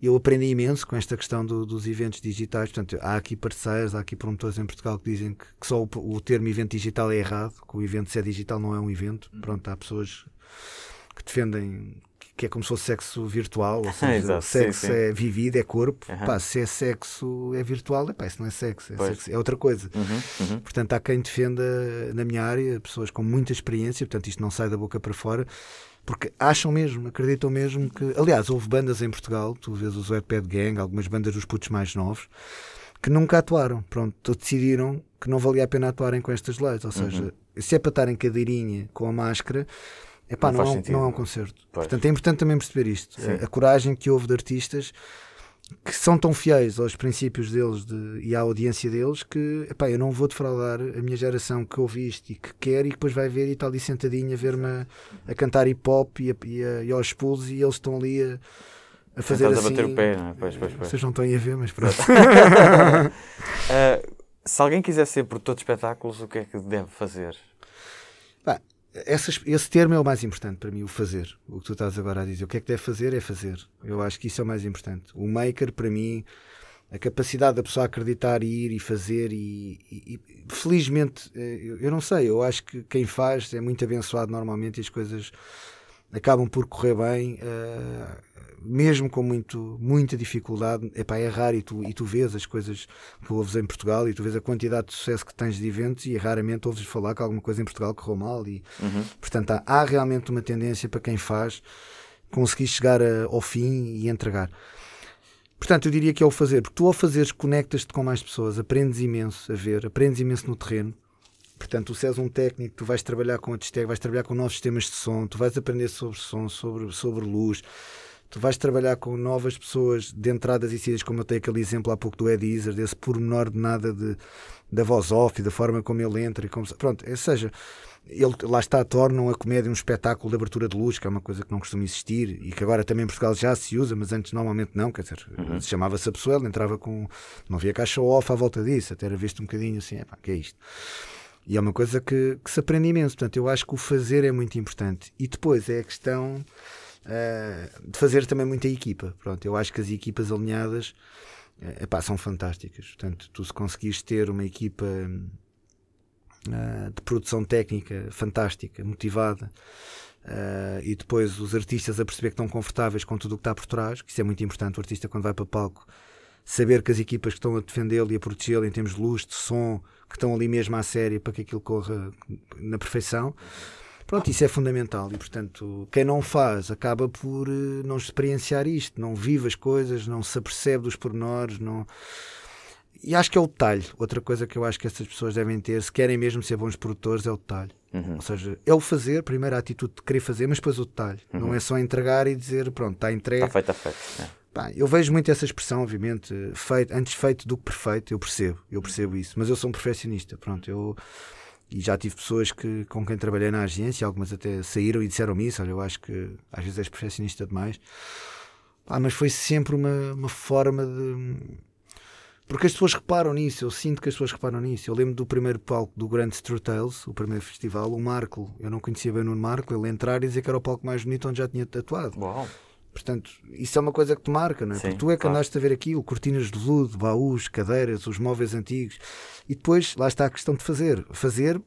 Eu aprendi imenso com esta questão do- dos eventos digitais. Portanto, há aqui parceiros, há aqui promotores em Portugal que dizem que, que só o, o termo evento digital é errado, que o evento, se é digital, não é um evento. Uhum. Pronto, há pessoas que defendem que é como se fosse sexo virtual, ou seja, Exato, sexo sim, sim. é vivido, é corpo. Aham. Pá, se é sexo, é virtual, epá, isso não é sexo, é, sexo, é outra coisa. Uhum, uhum. Portanto, há quem defenda na minha área, pessoas com muita experiência, portanto, isto não sai da boca para fora, porque acham mesmo, acreditam mesmo que. Aliás, houve bandas em Portugal, tu vês os Wetpad Gang, algumas bandas dos putos mais novos, que nunca atuaram. Pronto, decidiram que não valia a pena atuarem com estas leis. Ou seja, se é para estar em cadeirinha com a máscara. Epá, Não não, é um, sentido. não é um concerto. Pois. Portanto, é importante também perceber isto. Sim. A coragem que houve de artistas que são tão fiéis aos princípios deles de- e à audiência deles que epá, eu não vou defraudar a minha geração que ouve isto e que quer e que depois vai ver e está ali sentadinha a ver-me a, a cantar hip hop e, a, e, a, e aos pulos e eles estão ali a, a fazer Sentados assim. a bater o pé, não é? Pois, pois, pois. Vocês não estão aí a ver, mas pronto. Ah, se alguém quiser ser produtor de espetáculos, o que é que deve fazer? Pá, essas- esse termo é o mais importante para mim, o fazer. O que tu estás agora a dizer. O que é que deve fazer é fazer. Eu acho que isso é o mais importante. O maker, para mim, a capacidade da pessoa acreditar e ir e fazer e, e- e, felizmente, eh, eu, eu não sei, eu acho que quem faz é muito abençoado normalmente e as coisas acabam por correr bem, eh, mesmo com muito, muita dificuldade. É raro e tu, e tu vês as coisas que ouves em Portugal e tu vês a quantidade de sucesso que tens de eventos e raramente ouves falar que alguma coisa em Portugal correu mal. E, Uhum. Portanto, há, há realmente uma tendência para quem faz conseguir chegar a- ao fim e entregar. Portanto, eu diria que é o fazer, porque tu ao fazeres conectas-te com mais pessoas, aprendes imenso a ver, aprendes imenso no terreno. Portanto, tu se és um técnico, tu vais trabalhar com a Testec, vais trabalhar com novos sistemas de som, tu vais aprender sobre som, sobre, sobre luz, tu vais trabalhar com novas pessoas de entradas e saídas, como eu tenho aquele exemplo há pouco do Ed Izzard, desse pormenor de nada de, da voz off e da forma como ele entra e como pronto, ou seja, ele lá está, tornam a comédia um espetáculo de abertura de luz, que é uma coisa que não costuma existir e que agora também em Portugal já se usa, mas antes normalmente não, quer dizer, se chamava-se a pessoa, ele entrava com, não havia caixa off à volta disso, até era visto um bocadinho assim, epá, que é isto? E é uma coisa que, que se aprende imenso, portanto eu acho que o fazer é muito importante e depois é a questão eh, de fazer também muita equipa, pronto, eu acho que as equipas alinhadas eh, epá, são fantásticas, portanto tu se conseguires ter uma equipa eh, de produção técnica fantástica, motivada, eh, e depois os artistas a perceber que estão confortáveis com tudo o que está por trás, que isso é muito importante. O artista, quando vai para palco, saber que as equipas que estão a defendê-lo e a protegê-lo em termos de luz, de som, que estão ali mesmo à série para que aquilo corra na perfeição. Pronto, isso é fundamental e, portanto, quem não faz acaba por eh, não experienciar isto, não vive as coisas, não se apercebe dos pormenores, não. E acho que é o detalhe. Outra coisa que eu acho que essas pessoas devem ter, se querem mesmo ser bons produtores, é o detalhe. Uhum. Ou seja, é o fazer, primeiro a atitude de querer fazer, mas depois o detalhe. Não é só entregar e dizer, pronto, está entregue. Está feito, está feito. É. Eu vejo muito essa expressão, obviamente, feito, antes feito do que perfeito, eu percebo, eu percebo isso, mas eu sou um perfeccionista, pronto, eu e já tive pessoas que, com quem trabalhei na agência, algumas até saíram e disseram-me isso, olha, eu acho que às vezes és perfeccionista demais, Pá, mas foi sempre uma, uma forma de porque as pessoas reparam nisso, eu sinto que as pessoas reparam nisso. Eu lembro do primeiro palco do Grand True Tales, o primeiro festival, o Marco, eu não conhecia bem o Nuno Marco, ele entrar e dizer que era o palco mais bonito onde já tinha tatuado. Uau. Portanto, isso é uma coisa que te marca, não é? Sim, Porque tu é que claro. andaste a ver aquilo, cortinas de veludo, baús, cadeiras, os móveis antigos. E depois, lá está a questão de fazer. Fazer,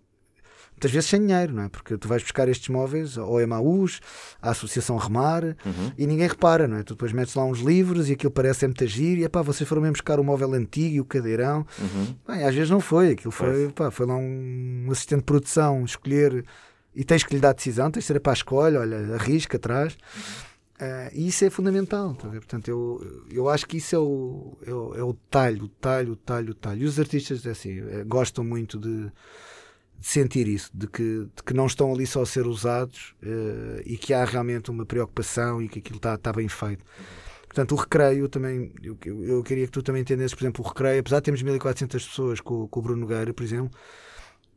muitas vezes sem dinheiro, não é? Porque tu vais buscar estes móveis ao Emaús, à Associação Remar, Uhum. e ninguém repara, não é? Tu depois metes lá uns livros e aquilo parece muito giro, e pá, vocês foram mesmo buscar o móvel antigo e o cadeirão. Uhum. Bem, às vezes não foi, aquilo foi, pá, foi lá um assistente de produção escolher e tens que lhe dar decisão, tens de ser para a escolha, olha, arrisca atrás. Ah, e isso é fundamental, ver? portanto, eu, eu acho que isso é o, é o, é o detalhe, o detalhe, o detalhe, o detalhe. E os artistas é assim, eh, gostam muito de, de sentir isso, de que, de que não estão ali só a ser usados eh, e que há realmente uma preocupação e que aquilo está está bem feito. Portanto, o recreio também, eu, eu, eu queria que tu também entendesses, por exemplo, o recreio, apesar de termos 1400 pessoas com, com o Bruno Nogueira, por exemplo,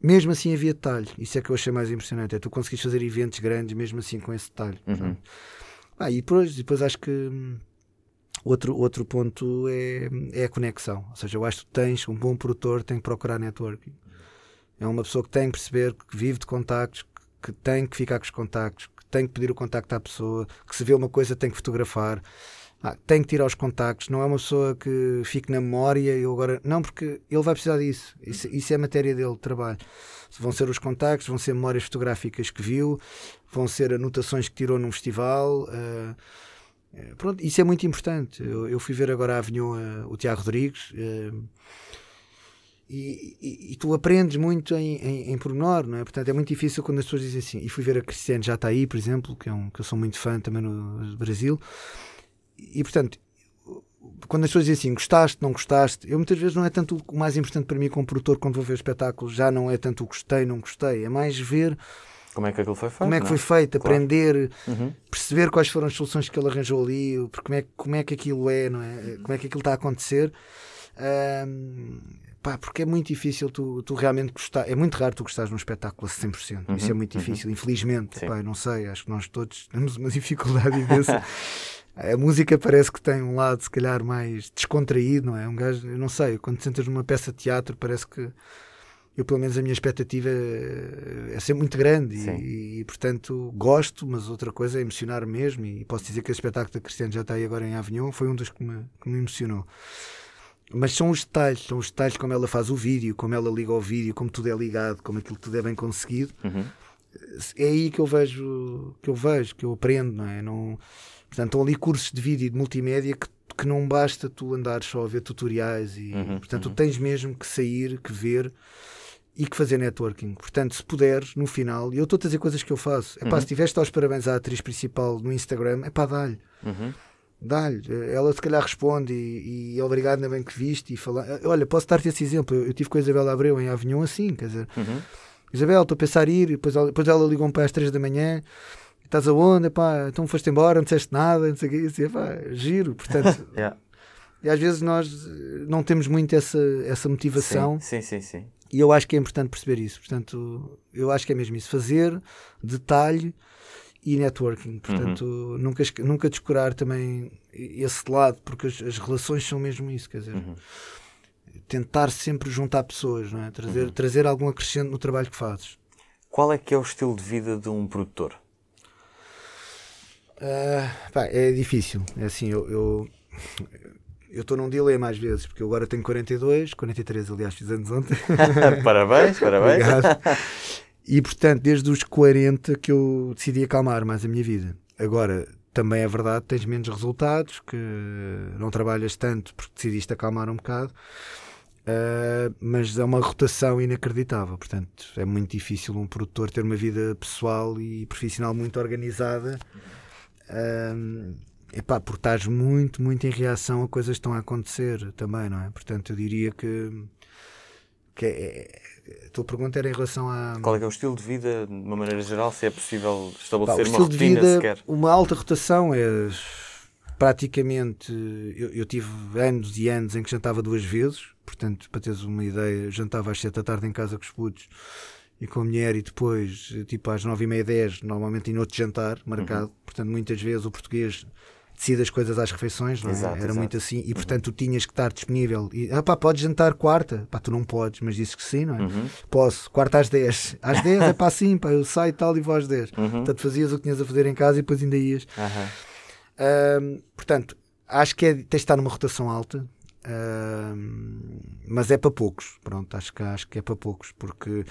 mesmo assim havia detalhe. Isso é que eu achei mais impressionante. É tu conseguiste fazer eventos grandes, mesmo assim com esse detalhe. Uhum. Ah, e depois, depois acho que hum, outro, outro ponto é, é a conexão. Ou seja, eu acho que tens, um bom produtor tem que procurar networking. É uma pessoa que tem que perceber, que vive de contactos, que que tem que ficar com os contactos, que tem que pedir o contacto à pessoa, que se vê uma coisa tem que fotografar. Ah, tem que tirar os contactos, não é uma pessoa que fique na memória e agora. Não, porque ele vai precisar disso. Isso, isso é matéria dele de trabalho. Vão ser os contactos, vão ser memórias fotográficas que viu, vão ser anotações que tirou num festival. Uh, pronto, isso é muito importante. Eu, eu fui ver agora a Avignon uh, o Tiago Rodrigues. Uh, e, e, e, tu aprendes muito em, em, em pormenor, não é? Portanto, é muito difícil quando as pessoas dizem assim. E fui ver a Cristiane já está aí, por exemplo, que, é um, que eu sou muito fã também no Brasil e portanto, quando as pessoas dizem assim, gostaste, não gostaste, eu muitas vezes não é tanto o mais importante para mim como produtor quando vou ver o espetáculo, já não é tanto o gostei, não gostei, é mais ver como é que aquilo foi feito, como é que foi é? feito, claro. aprender, uhum. perceber quais foram as soluções que ele arranjou ali, como é, como é que aquilo é, não é? como é que aquilo está a acontecer. Um, pá, porque é muito difícil tu, tu realmente gostar, é muito raro tu gostares de um espetáculo a 100%. Uhum. Isso é uhum. muito difícil, uhum. infelizmente. Pá, não sei, acho que nós todos temos uma dificuldade imensa. A música parece que tem um lado, se calhar, mais descontraído, não é? Um gajo, eu não sei, quando sentas numa peça de teatro, parece que eu, pelo menos, a minha expectativa é, é ser muito grande e, e, portanto, gosto, mas outra coisa é emocionar mesmo. E posso dizer que esse espetáculo da Cristiano já está aí agora em Avignon foi um dos que me, que me emocionou. Mas são os detalhes, são os detalhes como ela faz o vídeo, como ela liga ao vídeo, como tudo é ligado, como aquilo tudo é bem conseguido. Uhum. É aí que eu vejo, que eu vejo, que eu aprendo, não é? Não Portanto, estão ali cursos de vídeo e de multimédia que, que não basta tu andares só a ver tutoriais e, uhum, portanto, uhum. tu tens mesmo que sair, que ver e que fazer networking. Portanto, se puderes, no final, e eu estou a dizer coisas que eu faço, é pá, uhum. se tiveste aos parabéns à atriz principal no Instagram, é pá, dá-lhe. Uhum. Dá-lhe. Ela se calhar responde e, e obrigado, ainda bem que viste. E falar. Olha, posso dar-te esse exemplo. Eu, eu, tive com a Isabela Abreu em Avignon assim, quer dizer, uhum. Isabel, estou a pensar ir, depois ela, depois ela ligou-me para as 3 da manhã estás aonde? Epá, então foste embora, não disseste nada, não sei o que. Assim, epá, giro, portanto. yeah. E às vezes nós eh, não temos muito essa, essa motivação. Sim, sim, sim, sim. E eu acho que é importante perceber isso. Portanto, eu acho que é mesmo isso. Fazer, detalhe e networking. Portanto, uhum. nunca, nunca descurar também esse lado, porque as, as, relações são mesmo isso. Quer dizer, uhum. tentar sempre juntar pessoas, não é? trazer, uhum. trazer algum acrescente no trabalho que fazes. Qual é que é o estilo de vida de um produtor? Uh, pá, é difícil. É assim, eu. eu eu estou num delay mais vezes, porque eu agora tenho 42, 43, aliás, fiz anos ontem. parabéns, parabéns. E portanto, desde os 40 que eu decidi acalmar mais a minha vida. Agora, também é verdade, tens menos resultados, que não trabalhas tanto porque decidiste acalmar um bocado. Uh, mas é uma rotação inacreditável. Portanto, é muito difícil um produtor ter uma vida pessoal e profissional muito organizada um, epá, porque estás muito, muito em reação a coisas que estão a acontecer também, não é? Portanto, eu diria que, que é, a tua pergunta era em relação a. Qual é, é o estilo de vida, de uma maneira geral, se é possível estabelecer uma rotina vida, sequer? Uma alta rotação é praticamente. Eu, eu, tive anos e anos em que jantava duas vezes, portanto, para teres uma ideia, jantava às sete da tarde em casa com os putos e com a mulher e depois, tipo às nove e meia, dez, normalmente em outro jantar marcado. Uhum. Portanto, muitas vezes o português decide as coisas às refeições, não é? Exato, Era exato. muito assim. E uhum. portanto, tu tinhas que estar disponível. E, ah pá, podes jantar quarta? Pá, tu não podes, mas dizes que sim, não é? Uhum. Posso, quarta às dez. Às dez é pá, sim, pá, eu saio tal e vou às dez. Uhum. Portanto, fazias o que tinhas a fazer em casa e depois ainda ias. Um, portanto, acho que é, tens de estar numa rotação alta. Uh, mas é para poucos, pronto, acho que, acho que é para poucos, porque,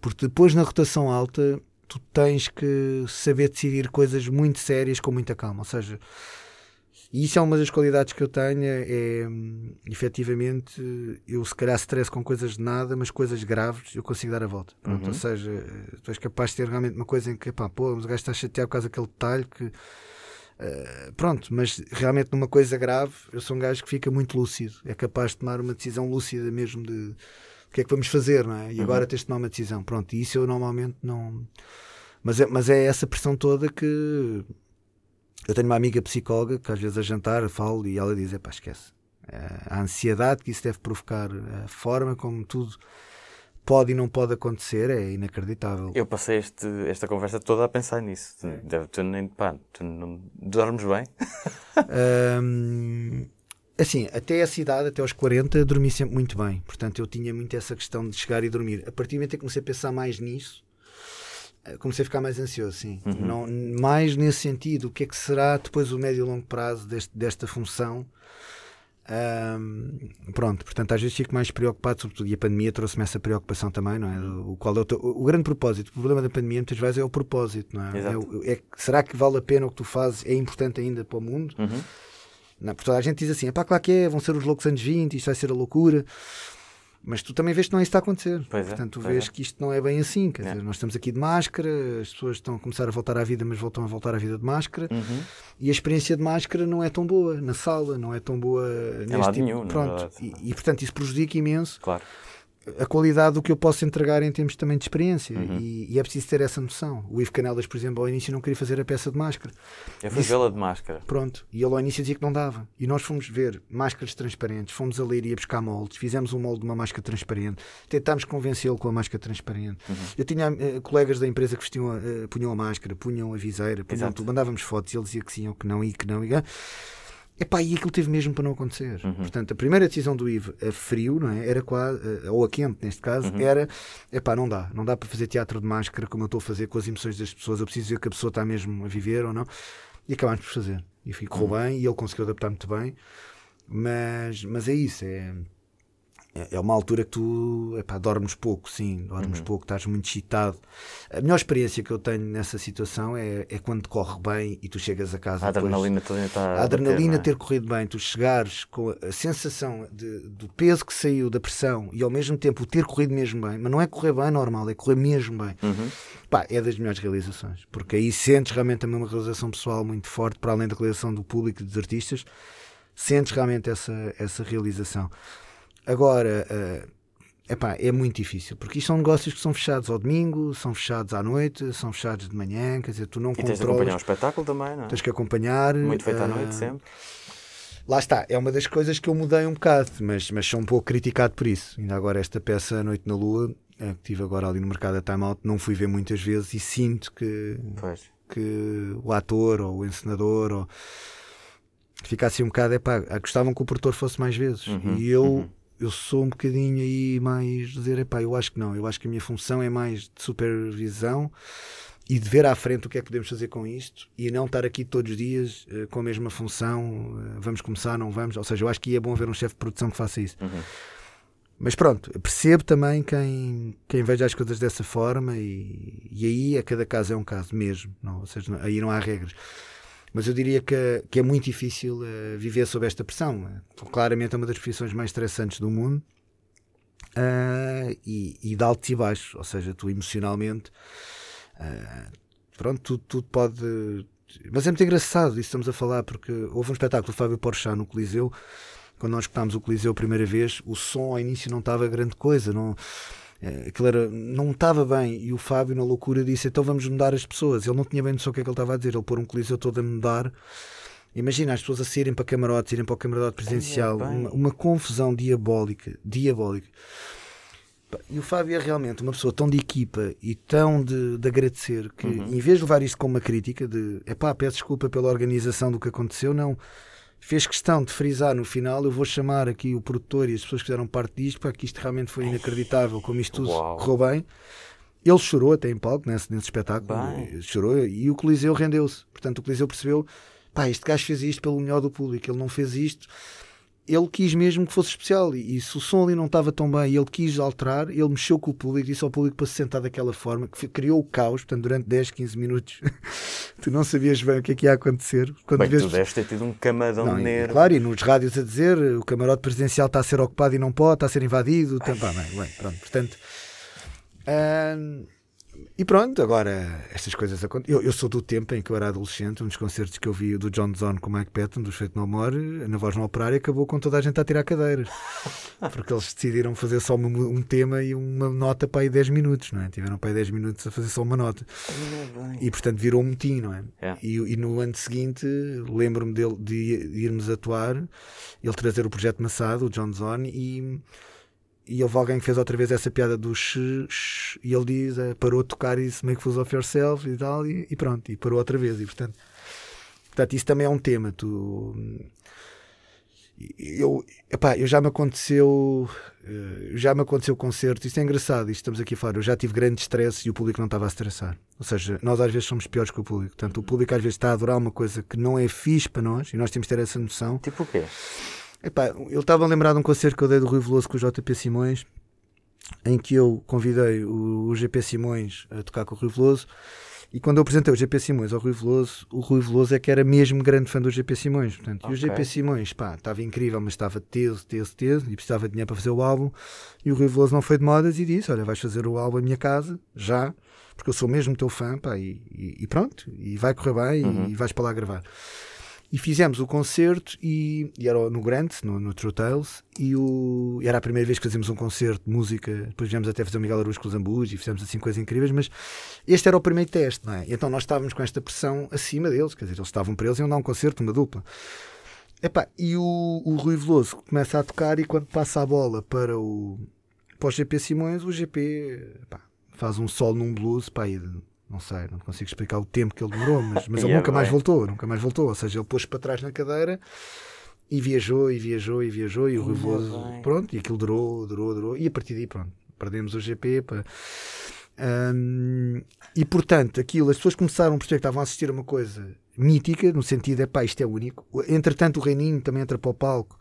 porque depois na rotação alta tu tens que saber decidir coisas muito sérias com muita calma, ou seja, e isso é uma das qualidades que eu tenho, é efetivamente eu se calhar stress com coisas de nada, mas coisas graves eu consigo dar a volta, pronto, uhum. ou seja, tu és capaz de ter realmente uma coisa em que, pá, pô, mas o gajo está chateado por causa daquele detalhe que Uh, pronto, mas realmente numa coisa grave, eu sou um gajo que fica muito lúcido, é capaz de tomar uma decisão lúcida mesmo de o que é que vamos fazer, não é? E uhum. agora tens de tomar uma decisão. Pronto, e isso eu normalmente não. Mas é, mas é essa pressão toda que. Eu tenho uma amiga psicóloga que às vezes a jantar falo e ela diz: é pá, esquece. Uh, a ansiedade que isso deve provocar, a forma como tudo pode e não pode acontecer é inacreditável. Eu passei este, esta conversa toda a pensar nisso. Deve, tu nem pá, tu não dormes bem? um, assim, até essa idade, até aos 40, dormi sempre muito bem. Portanto, eu tinha muito essa questão de chegar e dormir. A partir do momento em que comecei a pensar mais nisso, comecei a ficar mais ansioso, sim. Uhum. Não, mais nesse sentido, o que é que será depois o médio e longo prazo deste, desta função? Ahm, pronto, portanto, às vezes fico mais preocupado, sobretudo, e a pandemia trouxe-me essa preocupação também, não é? O, qual é o, teu- o grande propósito, o problema da pandemia muitas vezes é o propósito, não é? É é será que vale a pena o que tu fazes? É importante ainda para o mundo? Uhum. Não, porque toda a gente diz assim: é pá, claro que é, vão ser os loucos anos 20, isto vai ser a loucura. Mas tu também vês que não é isso que está a acontecer. Pois é, Portanto, tu vês é. que isto não é bem assim. Quer É. dizer, nós estamos aqui de máscara, as pessoas estão a começar a voltar à vida, mas voltam a voltar à vida de máscara. Uhum. E a experiência de máscara não é tão boa na sala, não é tão boa neste lado tipo- nenhum, Pronto. E, e, portanto, isso prejudica imenso Claro. A qualidade do que eu posso entregar em termos também de experiência. Uhum. E, e é preciso ter essa noção. O Ivo Canelas, por exemplo, ao início não queria fazer a peça de máscara. Eu fui Disse- vê-la de máscara. Pronto. E ele ao início dizia que não dava. E nós fomos ver máscaras transparentes, fomos a ler e a buscar moldes, fizemos um molde de uma máscara transparente, tentámos convencê-lo com a máscara transparente. Uhum. Eu tinha eh, colegas da empresa que vestiam, a- eh, punham a máscara, punham a viseira, punham tudo, mandávamos fotos e ele dizia que sim ou que não e que não. E, ah. Epá, e aquilo teve mesmo para não acontecer. Uhum. Portanto, a primeira decisão do Ivo a frio, não é? Era quase, eh, ou a quente neste caso, Uhum. era epá, não dá, não dá para fazer teatro de máscara como eu estou a fazer com as emoções das pessoas. Eu preciso ver que a pessoa está mesmo a viver ou não. E acabámos por fazer. E ficou Uhum. bem e ele conseguiu adaptar muito bem. Mas, mas é isso, é, é é uma altura que tu epá, dormes pouco, sim, dormes Uhum. pouco, estás muito excitado. A melhor experiência que eu tenho nessa situação é, é quando corre bem e tu chegas a casa A depois- adrenalina toda está. a adrenalina bater, ter corrido bem, tu chegares com a sensação de- do peso que saiu da pressão e ao mesmo tempo o ter corrido mesmo bem, mas não é correr bem normal, é correr mesmo bem. é? Uhum. Pá, é das melhores realizações, porque aí sentes realmente também uma realização pessoal muito forte, para além da realização do público e dos artistas, sentes realmente essa, essa realização. Agora, eh, epá, é muito difícil, porque isto são negócios que são fechados ao domingo, são fechados à noite, são fechados de manhã, quer dizer, tu não E tens de acompanhar o controlas, espetáculo também, não é? tens que acompanhar. Muito feito à eh, noite sempre. Lá está, é uma das coisas que eu mudei um bocado, mas, mas sou um pouco criticado por isso. Ainda agora, esta peça Noite na Lua, eh, que tive agora ali no mercado da Time Out, não fui ver muitas vezes e sinto que, Pois. que o ator ou o encenador ou fica assim um bocado, é pá, gostavam que o produtor fosse mais vezes. Uhum, e eu, uhum. Eu sou um bocadinho aí mais dizer, é pá, eu acho que não, eu acho que a minha função é mais de supervisão e de ver à frente o que é que podemos fazer com isto e não estar aqui todos os dias eh, com a mesma função, eh, vamos começar, não vamos. Ou seja, eu acho que é bom haver um chefe de produção que faça isso. Uhum. Mas pronto, percebo também quem, quem veja as coisas dessa forma e, e aí a cada caso é um caso mesmo, não, ou seja, não- aí não há regras. Mas eu diria que, que é muito difícil eh, viver sob esta pressão. Eh, Claramente é uma das profissões mais estressantes do mundo eh, e, e de altos e baixos, ou seja, tu emocionalmente pronto, tudo, tudo pode. Mas é muito engraçado isso estamos a falar, porque houve um espetáculo do Fábio Porchat no Coliseu quando nós escutámos o Coliseu a primeira vez, o som ao início não estava grande coisa, não, aquilo era, não estava bem. E o Fábio, na loucura, disse: então vamos mudar as pessoas. Ele não tinha bem noção do que é que ele estava a dizer. Ele pôr um Coliseu todo a mudar. Imagina as pessoas a saírem para camarotes, irem para o camarote presidencial, bem. uma, uma confusão diabólica. Diabólica. E o Fábio é realmente uma pessoa tão de equipa e tão de, de agradecer que, em vez de levar isto como uma crítica, de é pá, peço desculpa pela organização do que aconteceu, não. Fez questão de frisar no final: eu vou chamar aqui o produtor e as pessoas que fizeram parte disto, para que isto realmente foi inacreditável, como isto tudo Uau. correu bem. Ele chorou até em palco nesse, nesse espetáculo, Bem. chorou e o Coliseu rendeu-se. Portanto, o Coliseu percebeu: pá, este gajo fez isto pelo melhor do público, ele não fez isto ele quis mesmo que fosse especial e, e se o som ali não estava tão bem e ele quis alterar, ele mexeu com o público, disse ao público para se sentar daquela forma, que criou o caos, portanto durante 10, 15 minutos tu não sabias bem o que é que ia acontecer. Quando Bem, vês- tu deves ter tido um camadão não, de e, nervos. claro, e nos rádios a dizer o camarote presidencial está a ser ocupado e não pode, está a ser invadido. Tá, pá, bem, bem, pronto, portanto. ah, e pronto, agora estas coisas acontecem. Eu, eu sou do tempo em que eu era adolescente, um dos concertos que eu vi do John Zorn com o Mike Patton, dos Feito No More, na voz no operário, acabou com toda a gente a tirar cadeiras. Porque eles decidiram fazer só uma- um tema e uma nota para aí 10 minutos, não é? Tiveram para aí 10 minutos a fazer só uma nota. E portanto virou um motim, não é? É. E, e no ano seguinte lembro-me dele de, de irmos atuar, ele trazer o projeto Massado, o John Zorn, e, e houve alguém que fez outra vez essa piada do sh, e ele diz, eh, parou de tocar isso, make fools of yourself e tal, e, e pronto, e parou outra vez. E portanto, portanto, isso também é um tema. Tu, eu, epá, eu já me aconteceu eh, já me aconteceu concerto, isto é engraçado, isto estamos aqui a falar, eu já tive grande stress e o público não estava a estressar. Ou seja, nós às vezes somos piores que o público. Portanto, o público às vezes está a adorar uma coisa que não é fixe para nós e nós temos que ter essa noção. Tipo o quê? Epá, eu estava a lembrar de um concerto que eu dei do Rui Veloso com o JP Simões, em que eu convidei o, o GP Simões a tocar com o Rui Veloso e quando eu apresentei o GP Simões ao Rui Veloso, o Rui Veloso é que era mesmo grande fã do GP Simões. Portanto, Ok. E o GP Simões, pá, estava incrível, mas estava teso, teso, teso, e precisava de dinheiro para fazer o álbum. E o Rui Veloso não foi de modas e disse: Olha, vais fazer o álbum em minha casa, já, porque eu sou mesmo teu fã, pá, e, e- e pronto, e vai correr bem Uhum. e, e vais para lá gravar. E fizemos o concerto e, e era no Grant, no, no True Tales, e, o, e era a primeira vez que fazíamos um concerto de música. Depois viemos até fazer o Miguel Aruz com os Ambus e fizemos assim coisas incríveis, mas este era o primeiro teste, não é? E então nós estávamos com esta pressão acima deles, quer dizer, eles estavam para eles iam dar um concerto, uma dupla. E o, o Rui Veloso começa a tocar e quando passa a bola para o, para o GP Simões, o GP faz um solo num blues, pá, e não sei, não consigo explicar o tempo que ele demorou, mas, mas ele Yeah, nunca mais bem. voltou, nunca mais voltou. Ou seja, ele pôs para trás na cadeira e viajou, e viajou, e viajou, e o Rui Ainda Veloso, bem. pronto, e aquilo durou, durou, durou, e a partir daí, pronto, perdemos o GP. Hum, e portanto, aquilo, as pessoas começaram a perceber que estavam a assistir a uma coisa mítica, no sentido é pá, isto é único. Entretanto, o Reininho também entra para o palco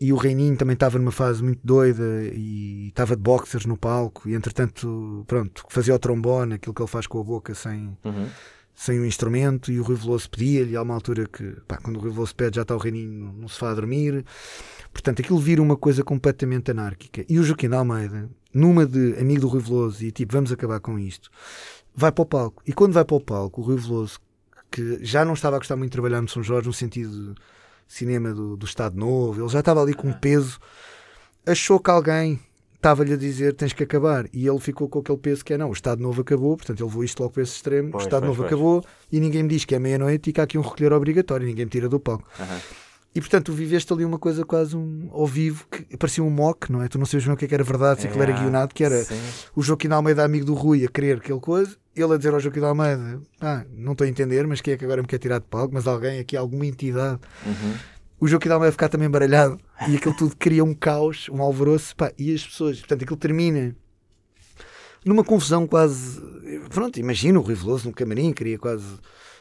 e o Reininho também estava numa fase muito doida e estava de boxers no palco. E entretanto, pronto, fazia o trombone, aquilo que ele faz com a boca sem, Uhum. sem o instrumento. E o Rui Veloso pedia-lhe. Há uma altura que, pá, quando o Rui Veloso pede, já está o Reininho no sofá a dormir. Portanto, aquilo vira uma coisa completamente anárquica. E o Joaquim de Almeida, numa de amigo do Rui Veloso, e tipo, vamos acabar com isto, vai para o palco. E quando vai para o palco, o Rui Veloso, que já não estava a gostar muito de trabalhar no São Jorge, no sentido de cinema do, do Estado Novo, ele já estava ali com um peso, achou que alguém estava-lhe a dizer tens que acabar. E ele ficou com aquele peso que é não, o Estado Novo acabou, portanto ele levou isto logo para esse extremo, Pois, o Estado pois, Novo pois. acabou e ninguém me diz que é meia-noite e que há aqui um recolher obrigatório, ninguém me tira do palco. Aham. E portanto, tu viveste ali uma coisa quase um, ao vivo que parecia um mock, não é? Tu não sabes bem o que, é que era verdade, se aquilo era É, guionado, que era sim. o Joaquim Almeida, amigo do Rui, a querer aquele coisa, ele a dizer ao Joaquim de Almeida: ah, não estou a entender, mas quem é que agora me quer tirar de palco? Mas alguém aqui, alguma entidade. Uhum. O Joaquim de Almeida ficar também baralhado e aquilo tudo cria um caos, um alvoroço, pá, e as pessoas, portanto, aquilo termina numa confusão quase. Pronto, imagina o Rui Veloso no camarim, queria quase.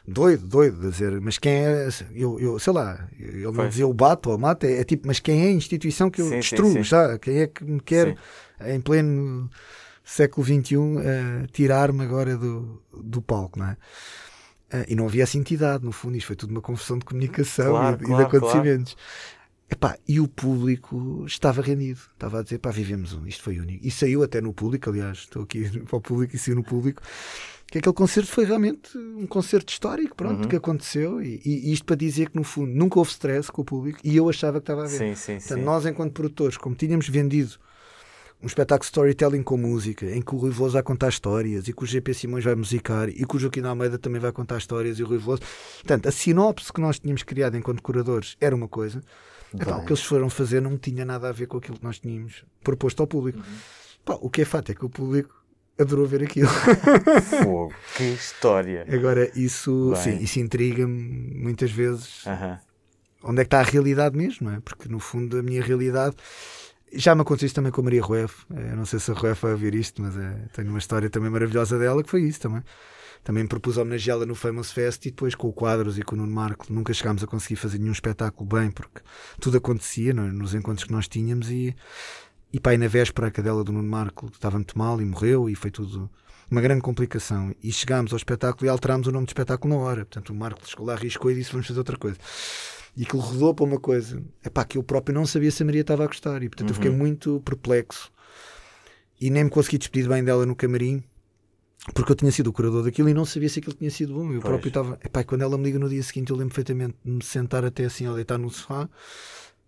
Doido, doido, a dizer, mas quem é. Eu, eu sei lá, ele não dizia o bato ou o mata, é, é tipo, mas quem é a instituição que eu Sim, sim, destruo, sim. já? Quem é que me quer, Sim. em pleno século XXI, eh, tirar-me agora do, do palco, não é? Eh, e não havia essa entidade, no fundo, isto foi tudo uma confusão de comunicação Claro, e, de- e claro, de acontecimentos. Epá, e o público estava rendido, estava a dizer, pá, vivemos um, isto foi único. E saiu até no público, aliás, estou aqui para o público e saiu no público, que aquele concerto foi realmente um concerto histórico, pronto, Uhum. que aconteceu. E, e isto para dizer que, no fundo, nunca houve stress com o público e eu achava que estava a ver. Sim, sim, Portanto, sim. nós, enquanto produtores, como tínhamos vendido um espetáculo de storytelling com música, em que o Rui Veloso vai contar histórias e que o GP Simões vai musicar e que o Joaquim Almeida também vai contar histórias e o Rui Veloso. Portanto, a sinopse que nós tínhamos criado enquanto curadores era uma coisa. Epá, Bem. o que eles foram fazer não tinha nada a ver com aquilo que nós tínhamos proposto ao público. Pá, o que é fato é que o público adorou ver aquilo. Fogo, que história. Agora, isso, Bem. sim, isso intriga-me muitas vezes Aham. onde é que está a realidade mesmo, não é? Porque no fundo a minha realidade já me aconteceu isso também com a Maria Rueff. Eh, Eu não sei se a Rueff vai ver isto, mas eh, tenho uma história também maravilhosa dela que foi isso também. Também me propus homenageá-la no Famous Fest e depois com o Quadros e com o Nuno Marco nunca chegámos a conseguir fazer nenhum espetáculo bem porque tudo acontecia não é? nos encontros que nós tínhamos e, e pá, e na véspera a cadela do Nuno Marco estava muito mal e morreu e foi tudo uma grande complicação. E chegámos ao espetáculo e alterámos o nome do espetáculo na hora. Portanto, o Marco chegou lá, arriscou e disse: Vamos fazer outra coisa. E aquilo rodou para uma coisa epá, que eu próprio não sabia se a Maria estava a gostar. E portanto eu fiquei muito perplexo e nem me consegui despedir bem dela no camarim. Porque eu tinha sido o curador daquilo e não sabia se aquilo tinha sido bom. Eu Pois. próprio estava. Epá, e quando ela me liga no dia seguinte, eu lembro perfeitamente de me sentar até assim, a deitar no sofá,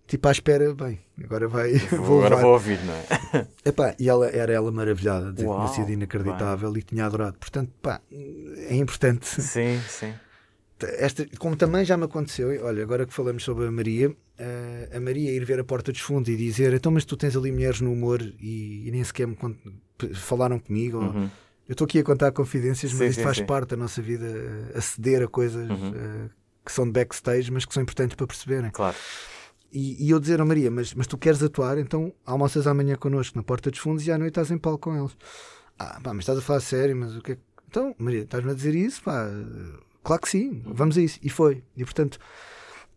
tipo à espera, bem, agora vai. Vou Agora levar. vou ouvir, não é? Epá, e ela, era ela maravilhada, que Uau, tinha sido inacreditável e que tinha adorado. Portanto, pá, é importante. Sim, sim. Esta, como também já me aconteceu, olha, agora que falamos sobre a Maria, eh, a Maria ir ver a porta dos fundos e dizer: Então, mas tu tens ali mulheres no humor e, e nem sequer me falaram comigo. ou- Uhum. Eu estou aqui a contar confidências, mas Sim, isto sim, faz sim. parte da nossa vida, eh, aceder a coisas Uhum. eh, que são de backstage, mas que são importantes para perceberem. Claro. E, e eu dizer, oh Maria, mas, mas tu queres atuar, então almoças amanhã connosco na Porta dos Fundos e à noite estás em palco com eles. Ah, pá, mas estás a falar sério, mas o que é que. Então, Maria, estás-me a dizer isso? Pá, claro que sim, vamos a isso. E foi. E portanto,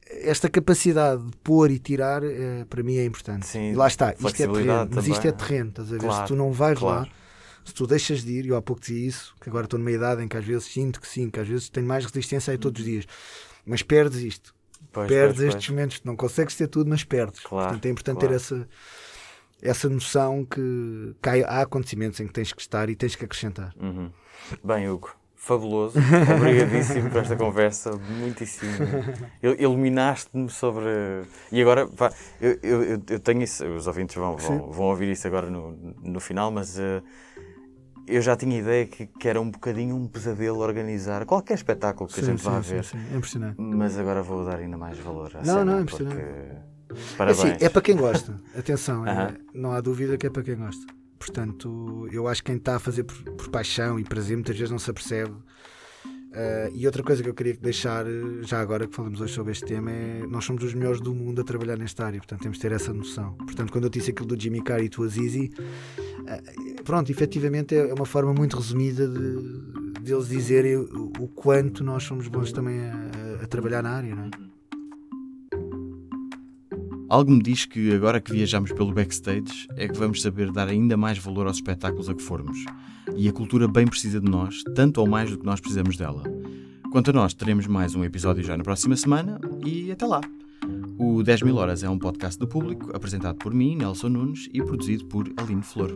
esta capacidade de pôr e tirar, eh, para mim é importante. Sim, e lá está, isto é terreno, mas isto é também. terreno, estás a ver? Claro, Se tu não vais claro. lá, se tu deixas de ir, eu há pouco dizia isso, que agora estou numa idade em que às vezes sinto que sim, que às vezes tenho mais resistência aí todos os dias, mas perdes isto Pois, perdes pois, estes momentos, não consegues ter tudo, mas perdes. Claro, Portanto, é importante ter essa, essa noção que, que há, há acontecimentos em que tens que estar e tens que acrescentar. Uhum. Bem, Hugo, fabuloso. Obrigadíssimo por esta conversa. Muitíssimo. Il- Iluminaste-me sobre. E agora, pá, eu, eu, eu- tenho isso. Os ouvintes vão, vão, vão ouvir isso agora no, no final, mas eh, eu já tinha ideia que, que era um bocadinho um pesadelo organizar qualquer espetáculo que a gente vá ver. sim, é impressionante. Mas agora vou dar ainda mais valor à Não, cena, não, é porque- impressionante. É, Parabéns. assim, é para quem gosta. Atenção, é- Aham. não há dúvida que é para quem gosta. Portanto, eu acho que quem está a fazer por, por paixão e prazer muitas vezes não se apercebe. Ah, e outra coisa que eu queria deixar, eh, já agora que falamos hoje sobre este tema, é nós somos os melhores do mundo a trabalhar nesta área, portanto temos de ter essa noção. Portanto, quando eu disse aquilo do Jimmy Carr e tu Azizi, ah, pronto, efetivamente é uma forma muito resumida de, de eles dizerem o, o quanto nós somos bons também a, a trabalhar na área, não é? Algo me diz que agora que viajamos pelo backstage é que vamos saber dar ainda mais valor aos espetáculos a que formos. E a cultura bem precisa de nós, tanto ou mais do que nós precisamos dela. Quanto a nós, teremos mais um episódio já na próxima semana e até lá. O 10 mil horas é um podcast do público, apresentado por mim, Nelson Nunes, e produzido por Aline Flor.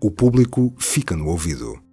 O público fica no ouvido.